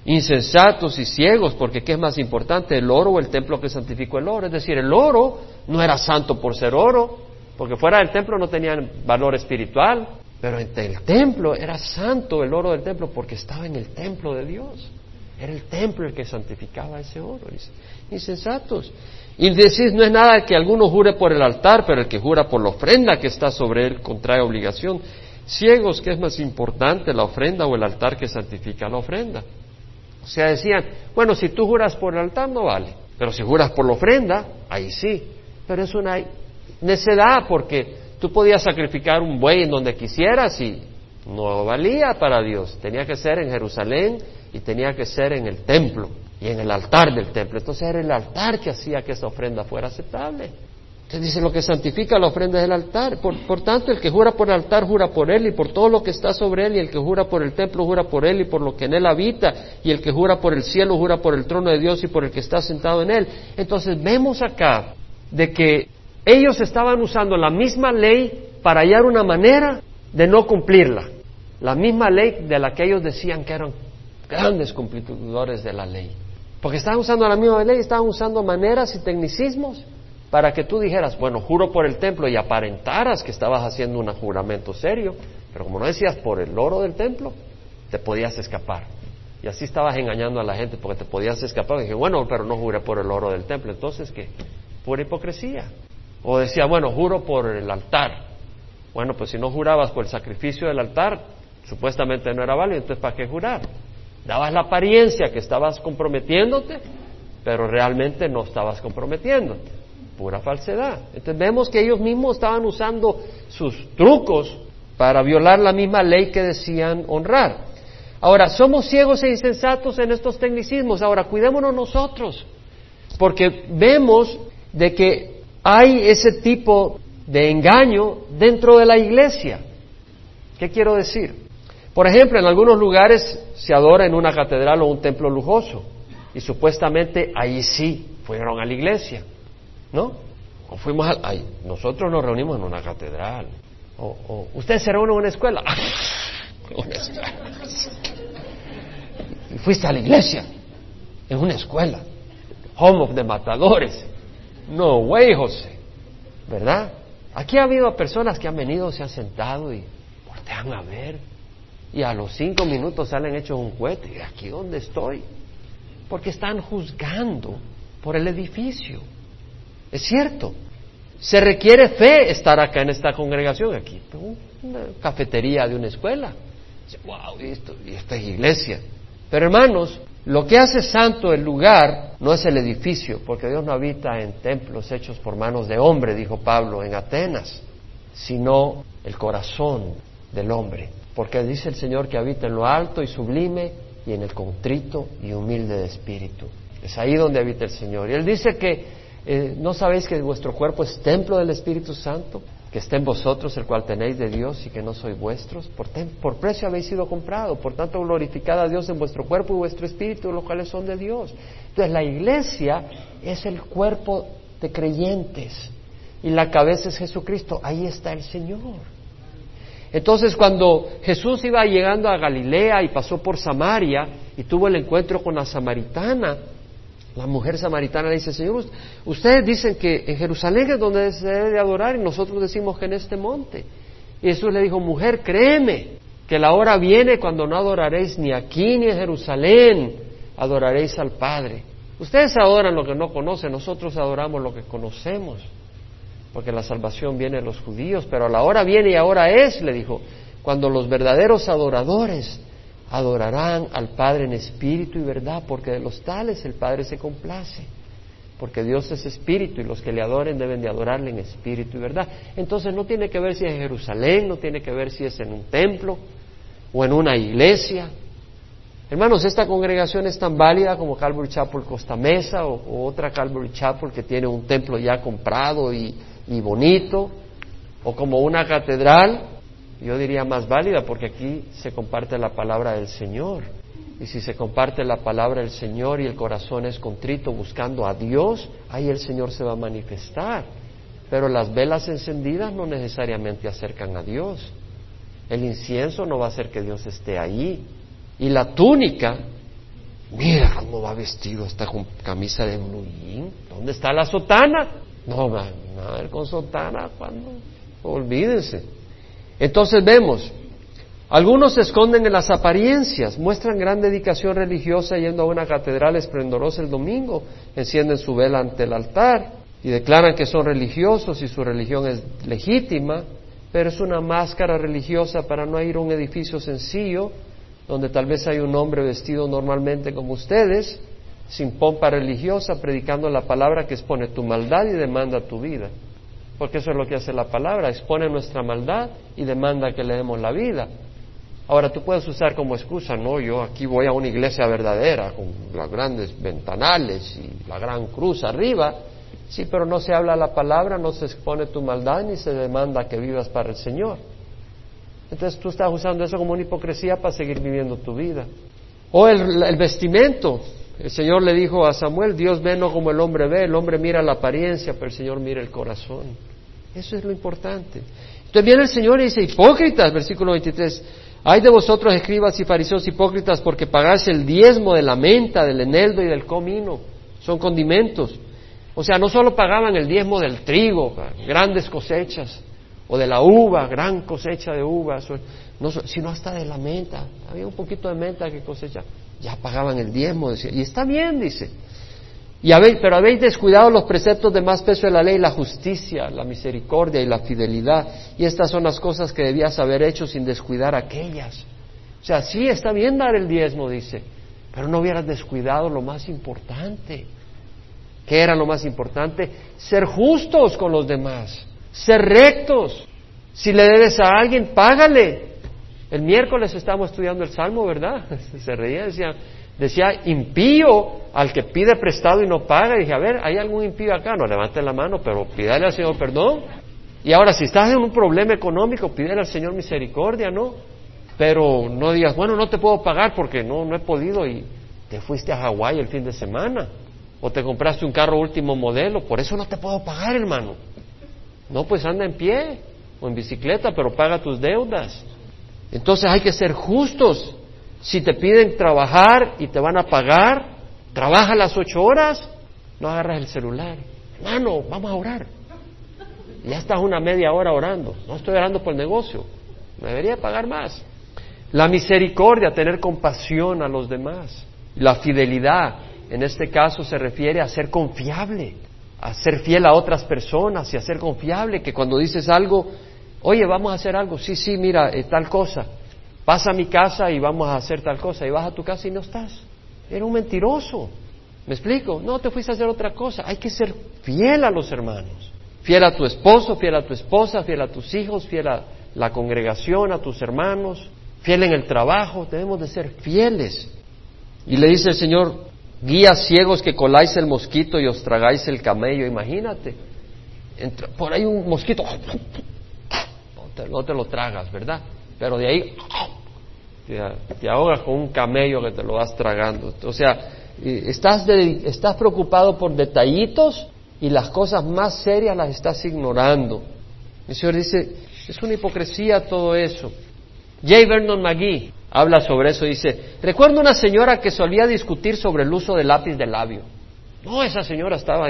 Insensatos y ciegos, porque ¿qué es más importante, el oro o el templo que santificó el oro? Es decir, el oro no era santo por ser oro, porque fuera del templo no tenían valor espiritual, pero en el templo era santo el oro del templo porque estaba en el templo de Dios. Era el templo el que santificaba ese oro. Insensatos. Y decís, no es nada que alguno jure por el altar, pero el que jura por la ofrenda que está sobre él contrae obligación. Ciegos, ¿qué es más importante, la ofrenda o el altar que santifica la ofrenda? O sea, decían, bueno, si tú juras por el altar no vale, pero si juras por la ofrenda, ahí sí. Pero es una necedad porque tú podías sacrificar un buey en donde quisieras y, no valía para Dios. Tenía que ser en Jerusalén y tenía que ser en el templo y en el altar del templo. Entonces era el altar que hacía que esa ofrenda fuera aceptable. Entonces dice lo que santifica la ofrenda es el altar. Por, por, tanto, el que jura por el altar jura por él y por todo lo que está sobre él, y el que jura por el templo jura por él y por lo que en él habita, y el que jura por el cielo jura por el trono de Dios y por el que está sentado en él. Entonces vemos acá de que ellos estaban usando la misma ley para hallar una manera de no cumplirla. La misma ley de la que ellos decían que eran grandes cumplidores de la ley. Porque estaban usando la misma ley, estaban usando maneras y tecnicismos para que tú dijeras, bueno, juro por el templo y aparentaras que estabas haciendo un juramento serio, pero como no decías por el oro del templo, te podías escapar. Y así estabas engañando a la gente porque te podías escapar. Y dije, bueno, pero no juré por el oro del templo. Entonces, ¿qué? Pura hipocresía. O decía, bueno, juro por el altar. Bueno, pues si no jurabas por el sacrificio del altar, supuestamente no era válido, entonces ¿para qué jurar? Dabas la apariencia que estabas comprometiéndote, pero realmente no estabas comprometiéndote. Pura falsedad. Entonces vemos que ellos mismos estaban usando sus trucos para violar la misma ley que decían honrar. Ahora, somos ciegos e insensatos en estos tecnicismos. Ahora, cuidémonos nosotros, porque vemos de que hay ese tipo de engaño dentro de la iglesia. ¿Qué quiero decir? Por ejemplo, en algunos lugares se adora en una catedral o un templo lujoso y supuestamente ahí sí fueron a la iglesia, ¿no? O fuimos a, nosotros nos reunimos en una catedral. O, o usted se reúne en una escuela. una escuela. Y fuiste a la iglesia en una escuela. Home of the matadores. No way, José. ¿Verdad? Aquí ha habido personas que han venido, se han sentado y voltean a ver. Y a los cinco minutos salen hechos un cohete. ¿Y aquí dónde estoy? Porque están juzgando por el edificio. Es cierto. Se requiere fe estar acá en esta congregación, aquí, una cafetería de una escuela. Wow, esto, y esta es iglesia. Pero hermanos, lo que hace santo el lugar no es el edificio, porque Dios no habita en templos hechos por manos de hombre, dijo Pablo en Atenas, sino el corazón del hombre. Porque dice el Señor que habita en lo alto y sublime y en el contrito y humilde de espíritu. Es ahí donde habita el Señor. Y Él dice que eh, no sabéis que vuestro cuerpo es templo del Espíritu Santo que esté en vosotros, el cual tenéis de Dios y que no sois vuestros, por, por precio habéis sido comprado, por tanto glorificad a Dios en vuestro cuerpo y vuestro espíritu, los cuales son de Dios. Entonces la iglesia es el cuerpo de creyentes y la cabeza es Jesucristo, ahí está el Señor. Entonces cuando Jesús iba llegando a Galilea y pasó por Samaria y tuvo el encuentro con la samaritana, la mujer samaritana dice, Señor, ustedes dicen que en Jerusalén es donde se debe adorar y nosotros decimos que en este monte. Y Jesús le dijo, mujer, créeme que la hora viene cuando no adoraréis ni aquí ni en Jerusalén, adoraréis al Padre. Ustedes adoran lo que no conocen, nosotros adoramos lo que conocemos, porque la salvación viene de los judíos, pero la hora viene y ahora es, le dijo, cuando los verdaderos adoradores adorarán al Padre en espíritu y verdad, porque de los tales el Padre se complace, porque Dios es espíritu y los que le adoren deben de adorarle en espíritu y verdad. Entonces no tiene que ver si es en Jerusalén, no tiene que ver si es en un templo o en una iglesia. Hermanos, esta congregación es tan válida como Calvary Chapel Costa Mesa o, otra Calvary Chapel que tiene un templo ya comprado y bonito, o como una catedral yo diría más válida porque aquí se comparte la palabra del Señor. Y si se comparte la palabra del Señor y el corazón es contrito buscando a Dios, ahí el Señor se va a manifestar. Pero las velas encendidas no necesariamente acercan a Dios. El incienso no va a hacer que Dios esté ahí. Y la túnica, mira cómo va vestido, está con camisa de blue ¿Dónde está la sotana? No, va a con sotana cuando. Olvídense. Entonces vemos, algunos se esconden en las apariencias, muestran gran dedicación religiosa yendo a una catedral esplendorosa el domingo, encienden su vela ante el altar y declaran que son religiosos y su religión es legítima, pero es una máscara religiosa para no ir a un edificio sencillo donde tal vez hay un hombre vestido normalmente como ustedes, sin pompa religiosa, predicando la palabra que expone tu maldad y demanda tu vida porque eso es lo que hace la palabra, expone nuestra maldad y demanda que le demos la vida. Ahora tú puedes usar como excusa, no, yo aquí voy a una iglesia verdadera, con las grandes ventanales y la gran cruz arriba. Sí, pero no se habla la palabra, no se expone tu maldad ni se demanda que vivas para el Señor. Entonces tú estás usando eso como una hipocresía para seguir viviendo tu vida. O el, el vestimento. El Señor le dijo a Samuel, Dios ve no como el hombre ve, el hombre mira la apariencia, pero el Señor mira el corazón. Eso es lo importante. Entonces viene el Señor y dice, hipócritas, versículo 23, hay de vosotros escribas y fariseos hipócritas porque pagáis el diezmo de la menta, del eneldo y del comino, son condimentos. O sea, no solo pagaban el diezmo del trigo, grandes cosechas, o de la uva, gran cosecha de uvas, sino hasta de la menta. Había un poquito de menta que cosecha, ya pagaban el diezmo, decía, y está bien, dice. Y habéis, pero habéis descuidado los preceptos de más peso de la ley, la justicia, la misericordia y la fidelidad. Y estas son las cosas que debías haber hecho sin descuidar aquellas. O sea, sí está bien dar el diezmo, dice, pero no hubieras descuidado lo más importante. ¿Qué era lo más importante? Ser justos con los demás, ser rectos. Si le debes a alguien, págale. El miércoles estábamos estudiando el Salmo, ¿verdad? Se reía, decía, decía impío al que pide prestado y no paga. Dije, a ver, ¿hay algún impío acá? No levante la mano, pero pídale al Señor perdón. Y ahora, si estás en un problema económico, pídele al Señor misericordia, ¿no? Pero no digas, bueno, no te puedo pagar porque no, no he podido y te fuiste a Hawái el fin de semana. O te compraste un carro último modelo, por eso no te puedo pagar, hermano. No, pues anda en pie o en bicicleta, pero paga tus deudas. Entonces hay que ser justos. Si te piden trabajar y te van a pagar, trabaja las ocho horas, no agarras el celular. Hermano, vamos a orar. Ya estás una media hora orando. No estoy orando por el negocio. Me debería pagar más. La misericordia, tener compasión a los demás. La fidelidad, en este caso se refiere a ser confiable, a ser fiel a otras personas y a ser confiable, que cuando dices algo, oye, vamos a hacer algo, sí, sí, mira, eh, tal cosa, pasa a mi casa y vamos a hacer tal cosa, y vas a tu casa y no estás. Era un mentiroso. ¿Me explico? No, te fuiste a hacer otra cosa. Hay que ser fiel a los hermanos. Fiel a tu esposo, fiel a tu esposa, fiel a tus hijos, fiel a la congregación, a tus hermanos, fiel en el trabajo. Debemos de ser fieles. Y le dice el Señor, guías ciegos que coláis el mosquito y os tragáis el camello. Imagínate. por ahí un mosquito, no te lo tragas, ¿verdad? Pero de ahí te, ahogas con un camello que te lo vas tragando. O sea, estás, estás preocupado por detallitos y las cosas más serias las estás ignorando. El Señor dice, es una hipocresía todo eso. J. Vernon McGee habla sobre eso, dice, recuerdo una señora que solía discutir sobre el uso del lápiz de labio. No, esa señora estaba,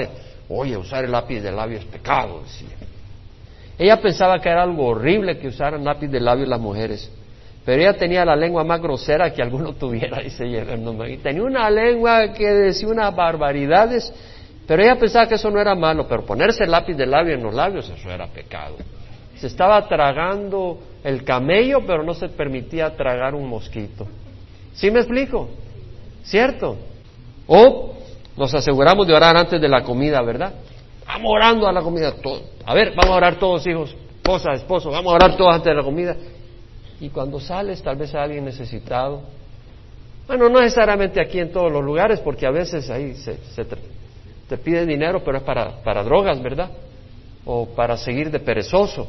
oye, usar el lápiz de labio es pecado, decía. Ella pensaba que era algo horrible que usaran lápiz de labio las mujeres. Pero ella tenía la lengua más grosera que alguno tuviera, dice y Tenía una lengua que decía unas barbaridades, pero ella pensaba que eso no era malo, pero ponerse lápiz de labio en los labios, eso era pecado. Se estaba tragando el camello, pero no se permitía tragar un mosquito. ¿Sí me explico? ¿Cierto? O nos aseguramos de orar antes de la comida, ¿verdad? Vamos orando a la comida. A ver, vamos a orar todos, hijos, esposa, esposo, vamos a orar todos antes de la comida. Y cuando sales, tal vez a alguien necesitado. Bueno, no necesariamente aquí en todos los lugares, porque a veces ahí se, te, pide dinero, pero es para, para drogas, ¿verdad? O para seguir de perezoso.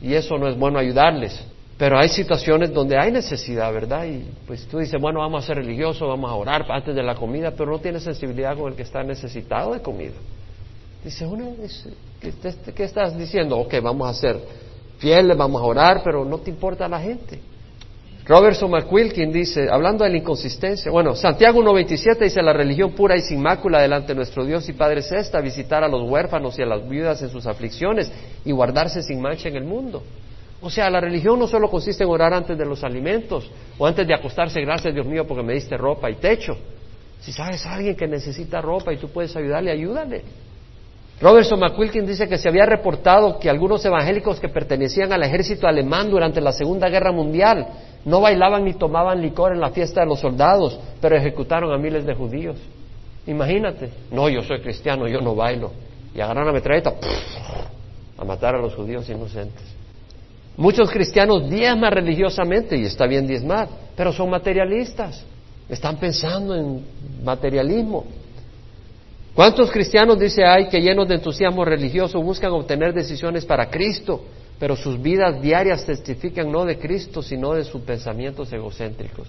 Y eso no es bueno ayudarles. Pero hay situaciones donde hay necesidad, ¿verdad? Y pues tú dices, bueno, vamos a ser religiosos, vamos a orar antes de la comida, pero no tienes sensibilidad con el que está necesitado de comida. Dice uno, ¿qué, estás diciendo? Ok, vamos a ser fieles, vamos a orar, pero no te importa la gente. Robertson McQuilkin dice, hablando de la inconsistencia, bueno, Santiago 1.27 dice, la religión pura y sin mácula delante de nuestro Dios y Padre es esta, visitar a los huérfanos y a las viudas en sus aflicciones y guardarse sin mancha en el mundo. O sea, la religión no solo consiste en orar antes de los alimentos o antes de acostarse, gracias Dios mío porque me diste ropa y techo. Si sabes a alguien que necesita ropa y tú puedes ayudarle, ayúdale. Robertson McQuilkin dice que se había reportado que algunos evangélicos que pertenecían al ejército alemán durante la Segunda Guerra Mundial no bailaban ni tomaban licor en la fiesta de los soldados, pero ejecutaron a miles de judíos. Imagínate, no, yo soy cristiano, yo no bailo. Y agarran la metralleta a matar a los judíos inocentes. Muchos cristianos diezman religiosamente y está bien diezmar, pero son materialistas. Están pensando en materialismo. ¿Cuántos cristianos, dice hay, que llenos de entusiasmo religioso buscan obtener decisiones para Cristo, pero sus vidas diarias testifican no de Cristo, sino de sus pensamientos egocéntricos?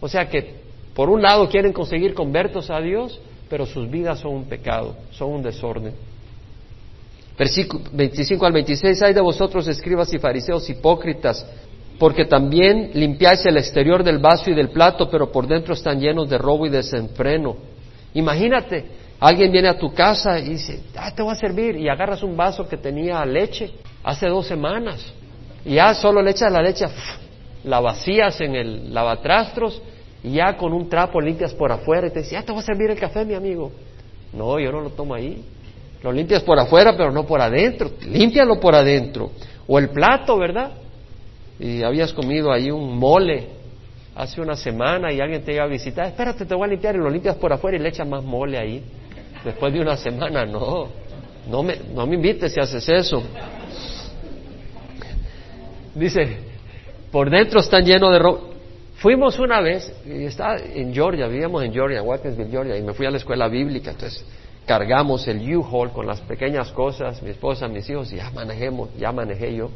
O sea que, por un lado, quieren conseguir convertos a Dios, pero sus vidas son un pecado, son un desorden. Versículo 25 al 26, hay de vosotros escribas y fariseos hipócritas, porque también limpiáis el exterior del vaso y del plato, pero por dentro están llenos de robo y desenfreno. Imagínate, alguien viene a tu casa y dice, ah, te voy a servir, y agarras un vaso que tenía leche hace dos semanas, y ya solo le echas la leche, la vacías en el lavatrastros, y ya con un trapo limpias por afuera, y te dice, ah, te voy a servir el café, mi amigo. No, yo no lo tomo ahí. Lo limpias por afuera, pero no por adentro. Límpialo por adentro. O el plato, ¿verdad? Y habías comido ahí un mole hace una semana y alguien te iba a visitar. Espérate, te voy a limpiar y lo limpias por afuera y le echas más mole ahí. Después de una semana, no. No me, no me invites si haces eso. Dice, por dentro están llenos de ropa. Fuimos una vez, y estaba en Georgia, vivíamos en Georgia, Watkinsville, Georgia, y me fui a la escuela bíblica, entonces cargamos el U-Haul con las pequeñas cosas, mi esposa, mis hijos, y ya manejemos, ya manejé yo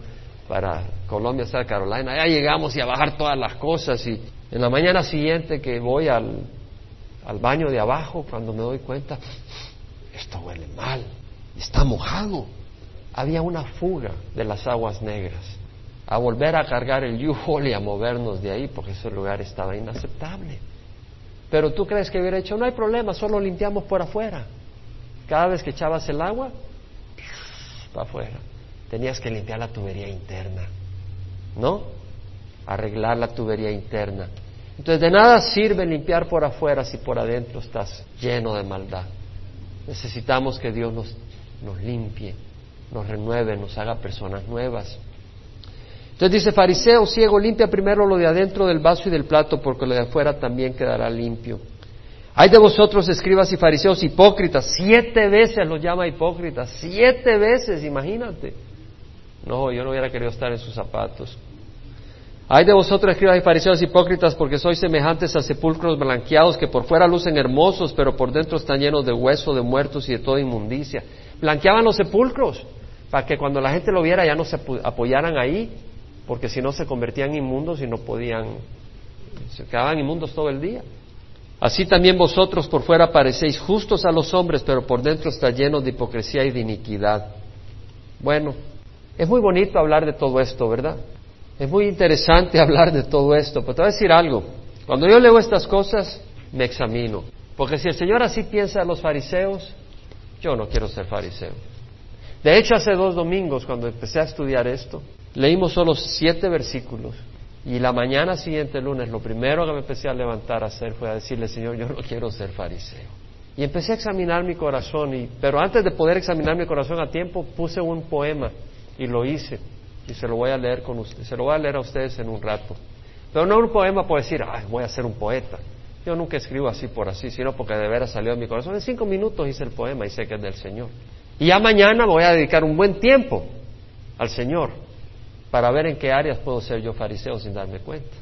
para Colombia, South Carolina. Ya llegamos y a bajar todas las cosas y en la mañana siguiente que voy al, al baño de abajo, cuando me doy cuenta, esto huele mal, está mojado. Había una fuga de las aguas negras. A volver a cargar el U-Haul y a movernos de ahí porque ese lugar estaba inaceptable. Pero tú crees que hubiera hecho, no hay problema, solo limpiamos por afuera. Cada vez que echabas el agua, para afuera. Tenías que limpiar la tubería interna, ¿no? Arreglar la tubería interna. Entonces, de nada sirve limpiar por afuera si por adentro estás lleno de maldad. Necesitamos que Dios nos, nos limpie, nos renueve, nos haga personas nuevas. Entonces dice, fariseo ciego, limpia primero lo de adentro del vaso y del plato, porque lo de afuera también quedará limpio. Hay de vosotros, escribas y fariseos, hipócritas. Siete veces los llama hipócritas. Siete veces, imagínate. No, yo no hubiera querido estar en sus zapatos. Hay de vosotros, escribas y fariseos hipócritas, porque sois semejantes a sepulcros blanqueados que por fuera lucen hermosos, pero por dentro están llenos de hueso, de muertos y de toda inmundicia. Blanqueaban los sepulcros para que cuando la gente lo viera ya no se apoyaran ahí, porque si no se convertían inmundos y no podían, se quedaban inmundos todo el día. Así también vosotros por fuera parecéis justos a los hombres, pero por dentro está lleno de hipocresía y de iniquidad. Bueno, es muy bonito hablar de todo esto, ¿verdad? Es muy interesante hablar de todo esto, pero te voy a decir algo. Cuando yo leo estas cosas, me examino. Porque si el Señor así piensa de los fariseos, yo no quiero ser fariseo. De hecho, hace dos domingos, cuando empecé a estudiar esto, leímos solo siete versículos y la mañana siguiente, lunes, lo primero que me empecé a levantar a hacer fue a decirle, Señor, yo no quiero ser fariseo. Y empecé a examinar mi corazón, y, pero antes de poder examinar mi corazón a tiempo, puse un poema y lo hice. Y se lo voy a leer con usted, se lo voy a leer a ustedes en un rato. Pero no un poema por decir, ay, voy a ser un poeta. Yo nunca escribo así por así, sino porque de veras salió de mi corazón. En cinco minutos hice el poema y sé que es del Señor. Y ya mañana voy a dedicar un buen tiempo al Señor para ver en qué áreas puedo ser yo fariseo sin darme cuenta.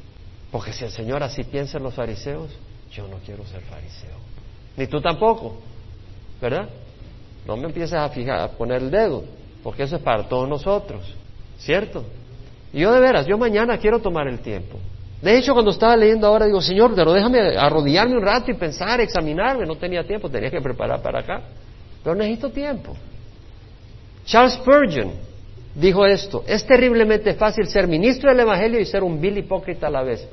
Porque si el Señor así piensa en los fariseos, yo no quiero ser fariseo. Ni tú tampoco, ¿verdad? No me empieces a fijar, a poner el dedo, porque eso es para todos nosotros, ¿cierto? Y yo de veras, yo mañana quiero tomar el tiempo. De hecho, cuando estaba leyendo ahora, digo, Señor, pero déjame arrodillarme un rato y pensar, examinarme. No tenía tiempo, tenía que preparar para acá. Pero necesito tiempo. Charles Spurgeon, dijo esto, es terriblemente fácil ser ministro del Evangelio y ser un vil hipócrita a la vez.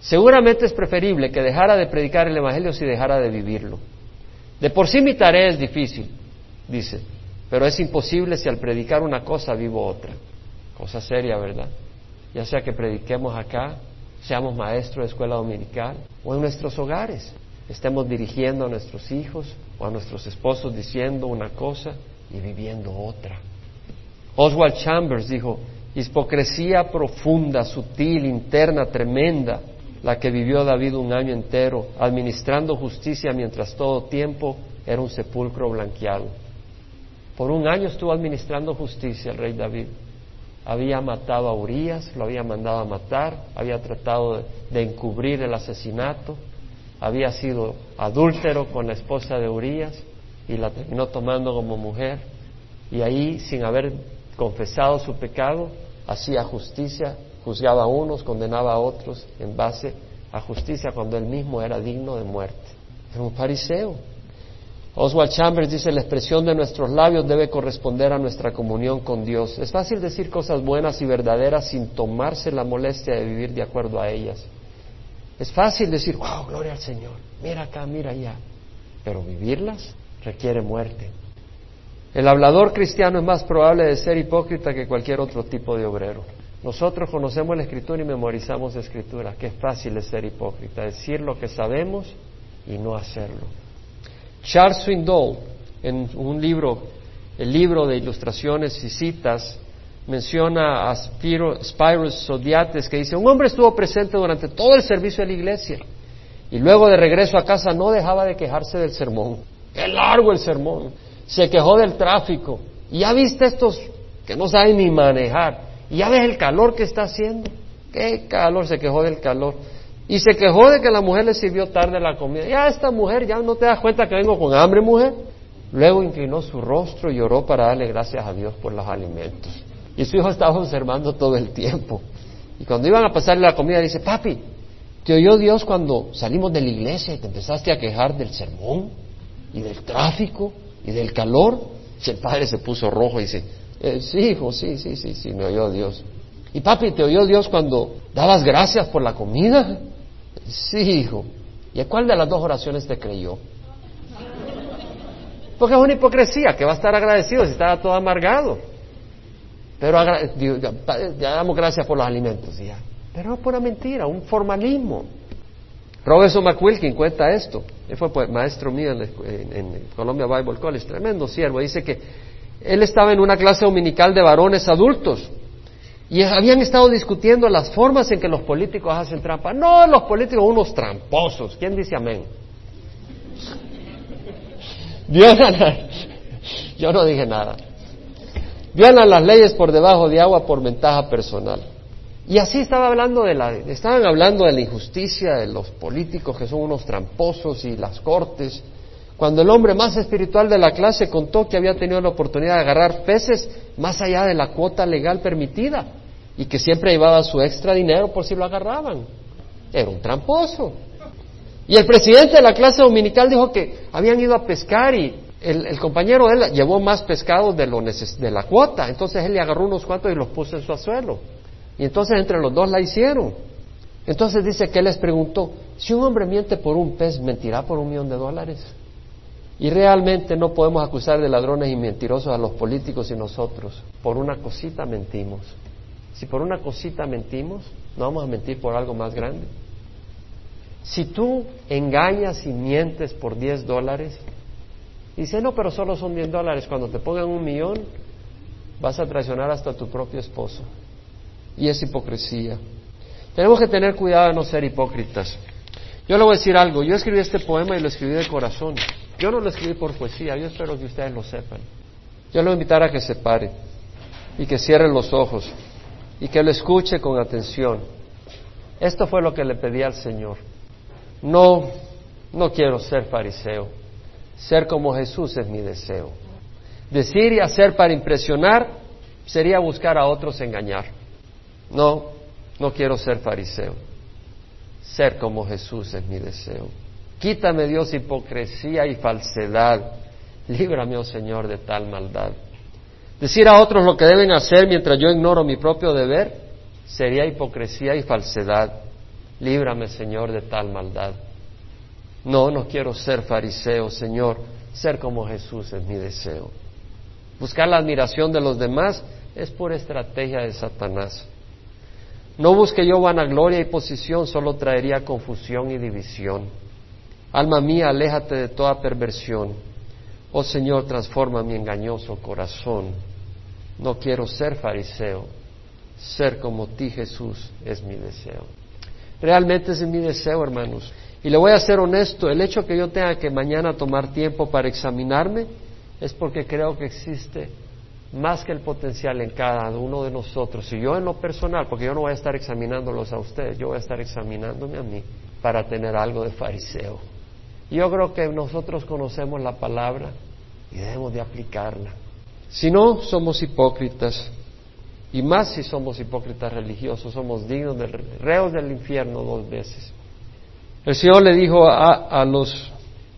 Seguramente es preferible que dejara de predicar el Evangelio si dejara de vivirlo. De por sí mi tarea es difícil, dice, pero es imposible si al predicar una cosa vivo otra. Cosa seria, ¿verdad? Ya sea que prediquemos acá, seamos maestros de escuela dominical o en nuestros hogares, estemos dirigiendo a nuestros hijos o a nuestros esposos diciendo una cosa y viviendo otra. Oswald Chambers dijo, hipocresía profunda, sutil, interna, tremenda, la que vivió David un año entero, administrando justicia mientras todo tiempo era un sepulcro blanqueado. Por un año estuvo administrando justicia el rey David. había matado a Urias, lo había mandado a matar, había tratado de, encubrir el asesinato, había sido adúltero con la esposa de Urias y la terminó tomando como mujer y ahí sin haber confesado su pecado hacía justicia, juzgaba a unos, condenaba a otros en base a justicia cuando él mismo era digno de muerte. Era un fariseo. Oswald Chambers dice, la expresión de nuestros labios debe corresponder a nuestra comunión con Dios. Es fácil decir cosas buenas y verdaderas sin tomarse la molestia de vivir de acuerdo a ellas. Es fácil decir, wow, gloria al Señor, mira acá, mira allá. Pero vivirlas requiere muerte. El hablador cristiano es más probable de ser hipócrita que cualquier otro tipo de obrero. Nosotros conocemos la escritura y memorizamos la escritura, que es fácil de ser hipócrita, decir lo que sabemos y no hacerlo. Charles Swindoll, en un libro, el libro de ilustraciones y citas, menciona a Spyros Zodiates que dice, un hombre estuvo presente durante todo el servicio de la iglesia y luego de regreso a casa no dejaba de quejarse del sermón. Qué largo el sermón. Se quejó del tráfico. Y ya viste estos que no saben ni manejar. Y ya ves el calor que está haciendo. Qué calor, se quejó del calor. Y se quejó de que la mujer le sirvió tarde la comida. Ya esta mujer, ya no te das cuenta que vengo con hambre, mujer. Luego inclinó su rostro y lloró para darle gracias a Dios por los alimentos. Y su hijo estaba observando todo el tiempo. Y cuando iban a pasarle la comida, dice, papi, ¿te oyó Dios cuando salimos de la iglesia y te empezaste a quejar del sermón y del tráfico y del calor? Y el padre se puso rojo y dice, eh, sí, hijo, sí, sí, sí, sí, me oyó Dios. Y papi, ¿te oyó Dios cuando dabas gracias por la comida? Sí, hijo. ¿Y a cuál de las dos oraciones te creyó? Porque es una hipocresía, que va a estar agradecido si estaba todo amargado. Pero ya damos gracias por los alimentos, ya. Pero es pura mentira, un formalismo. Robertson McQuilkin cuenta esto. Él fue pues, maestro mío en, en, Columbia Bible College, tremendo siervo. Dice que él estaba en una clase dominical de varones adultos y habían estado discutiendo las formas en que los políticos hacen trampa. No, los políticos unos tramposos. ¿Quién dice amén? Violan, yo no dije nada. Violan las leyes por debajo de agua por ventaja personal. Y así estaba hablando de la, estaban hablando de la injusticia de los políticos que son unos tramposos y las cortes. Cuando el hombre más espiritual de la clase contó que había tenido la oportunidad de agarrar peces más allá de la cuota legal permitida y que siempre llevaba su extra dinero por si lo agarraban. Era un tramposo. Y el presidente de la clase dominical dijo que habían ido a pescar y el, compañero de él llevó más pescados de, lo de la cuota. Entonces él le agarró unos cuantos y los puso en su azuelo. Y entonces entre los dos la hicieron. Entonces dice que él les preguntó, si un hombre miente por un pez, ¿mentirá por un millón de dólares? Y realmente no podemos acusar de ladrones y mentirosos a los políticos y nosotros. Por una cosita mentimos. Si por una cosita mentimos, no vamos a mentir por algo más grande. Si tú engañas y mientes por 10 dólares, dice, no, pero solo son 10 dólares, cuando te pongan un millón, vas a traicionar hasta a tu propio esposo. Y es hipocresía. Tenemos que tener cuidado de no ser hipócritas. Yo le voy a decir algo, yo escribí este poema y lo escribí de corazón. Yo no lo escribí por poesía, yo espero que ustedes lo sepan. Yo le voy a invitar a que se pare y que cierre los ojos y que lo escuche con atención. Esto fue lo que le pedí al Señor. No, no quiero ser fariseo. Ser como Jesús es mi deseo. Decir y hacer para impresionar sería buscar a otros engañar. No, no quiero ser fariseo. Ser como Jesús es mi deseo. Quítame, Dios, hipocresía y falsedad. Líbrame, oh Señor, de tal maldad. Decir a otros lo que deben hacer mientras yo ignoro mi propio deber sería hipocresía y falsedad. Líbrame, Señor, de tal maldad. No, no quiero ser fariseo, Señor. Ser como Jesús es mi deseo. Buscar la admiración de los demás es pura estrategia de Satanás. No busque yo vanagloria y posición, solo traería confusión y división. Alma mía, aléjate de toda perversión. Oh Señor, transforma mi engañoso corazón. No quiero ser fariseo. Ser como ti, Jesús, es mi deseo. Realmente es mi deseo, hermanos. Y le voy a ser honesto, el hecho que yo tenga que mañana tomar tiempo para examinarme es porque creo que existe más que el potencial en cada uno de nosotros. Y yo en lo personal, porque yo no voy a estar examinándolos a ustedes, yo voy a estar examinándome a mí para tener algo de fariseo. Yo creo que nosotros conocemos la palabra y debemos de aplicarla. Si no, somos hipócritas. Y más si somos hipócritas religiosos, somos dignos de reos del infierno dos veces. El Señor le dijo a, a los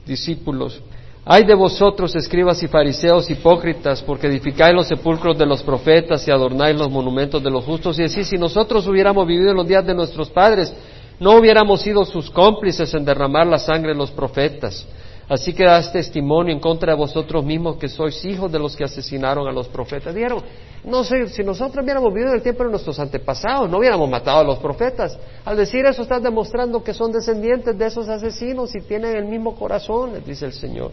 discípulos, hay de vosotros, escribas y fariseos hipócritas, porque edificáis los sepulcros de los profetas y adornáis los monumentos de los justos. Y decís, si nosotros hubiéramos vivido en los días de nuestros padres, no hubiéramos sido sus cómplices en derramar la sangre de los profetas. Así que das testimonio en contra de vosotros mismos que sois hijos de los que asesinaron a los profetas. Dijeron, no sé, si nosotros hubiéramos vivido en el tiempo de nuestros antepasados, no hubiéramos matado a los profetas. Al decir eso estás demostrando que son descendientes de esos asesinos y tienen el mismo corazón, les dice el Señor.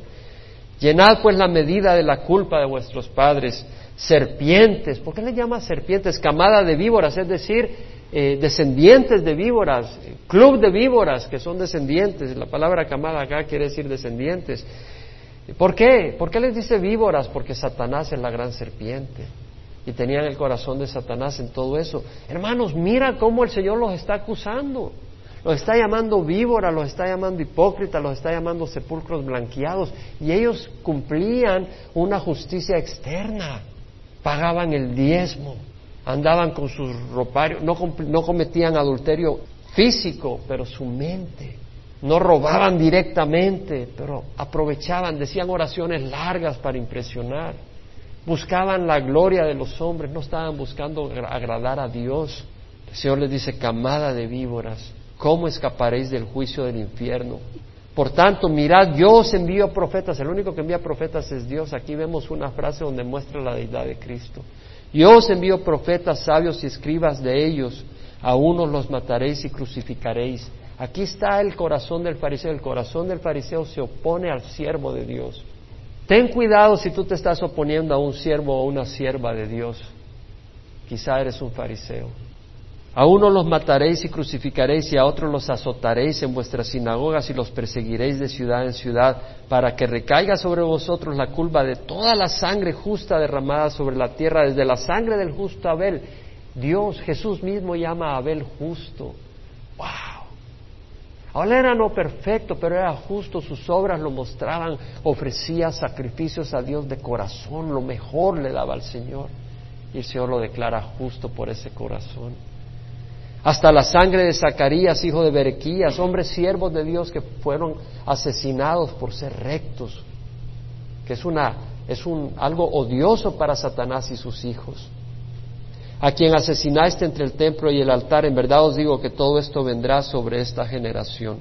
Llenad pues la medida de la culpa de vuestros padres, serpientes, ¿por qué le llama serpientes? Camada de víboras, es decir, eh, descendientes de víboras, club de víboras que son descendientes. La palabra camada acá quiere decir descendientes. ¿Por qué? ¿Por qué les dice víboras? Porque Satanás es la gran serpiente y tenían el corazón de Satanás en todo eso. Hermanos, mira cómo el Señor los está acusando. Los está llamando víbora, los está llamando hipócritas, los está llamando sepulcros blanqueados. Y ellos cumplían una justicia externa. Pagaban el diezmo, andaban con sus roparios, no, no cometían adulterio físico, pero su mente. No robaban directamente, pero aprovechaban, decían oraciones largas para impresionar buscaban la gloria de los hombres, no estaban buscando agradar a Dios. El Señor les dice, camada de víboras, ¿cómo escaparéis del juicio del infierno? Por tanto, mirad, yo os envío profetas, el único que envía profetas es Dios. Aquí vemos una frase donde muestra la deidad de Cristo. Yo os envío profetas sabios y escribas de ellos, a unos los mataréis y crucificaréis. Aquí está el corazón del fariseo, el corazón del fariseo se opone al siervo de Dios. Ten cuidado si tú te estás oponiendo a un siervo o una sierva de Dios. Quizá eres un fariseo. A uno los mataréis y crucificaréis y a otros los azotaréis en vuestras sinagogas y los perseguiréis de ciudad en ciudad para que recaiga sobre vosotros la culpa de toda la sangre justa derramada sobre la tierra, desde la sangre del justo Abel. Dios, Jesús mismo llama a Abel justo. ¡Wow! Ahora era no perfecto, pero era justo, sus obras lo mostraban, ofrecía sacrificios a Dios de corazón, lo mejor le daba al Señor. Y el Señor lo declara justo por ese corazón. Hasta la sangre de Zacarías, hijo de Berequías, hombres siervos de Dios que fueron asesinados por ser rectos, que es, una, es un, algo odioso para Satanás y sus hijos a quien asesinaste entre el templo y el altar, en verdad os digo que todo esto vendrá sobre esta generación.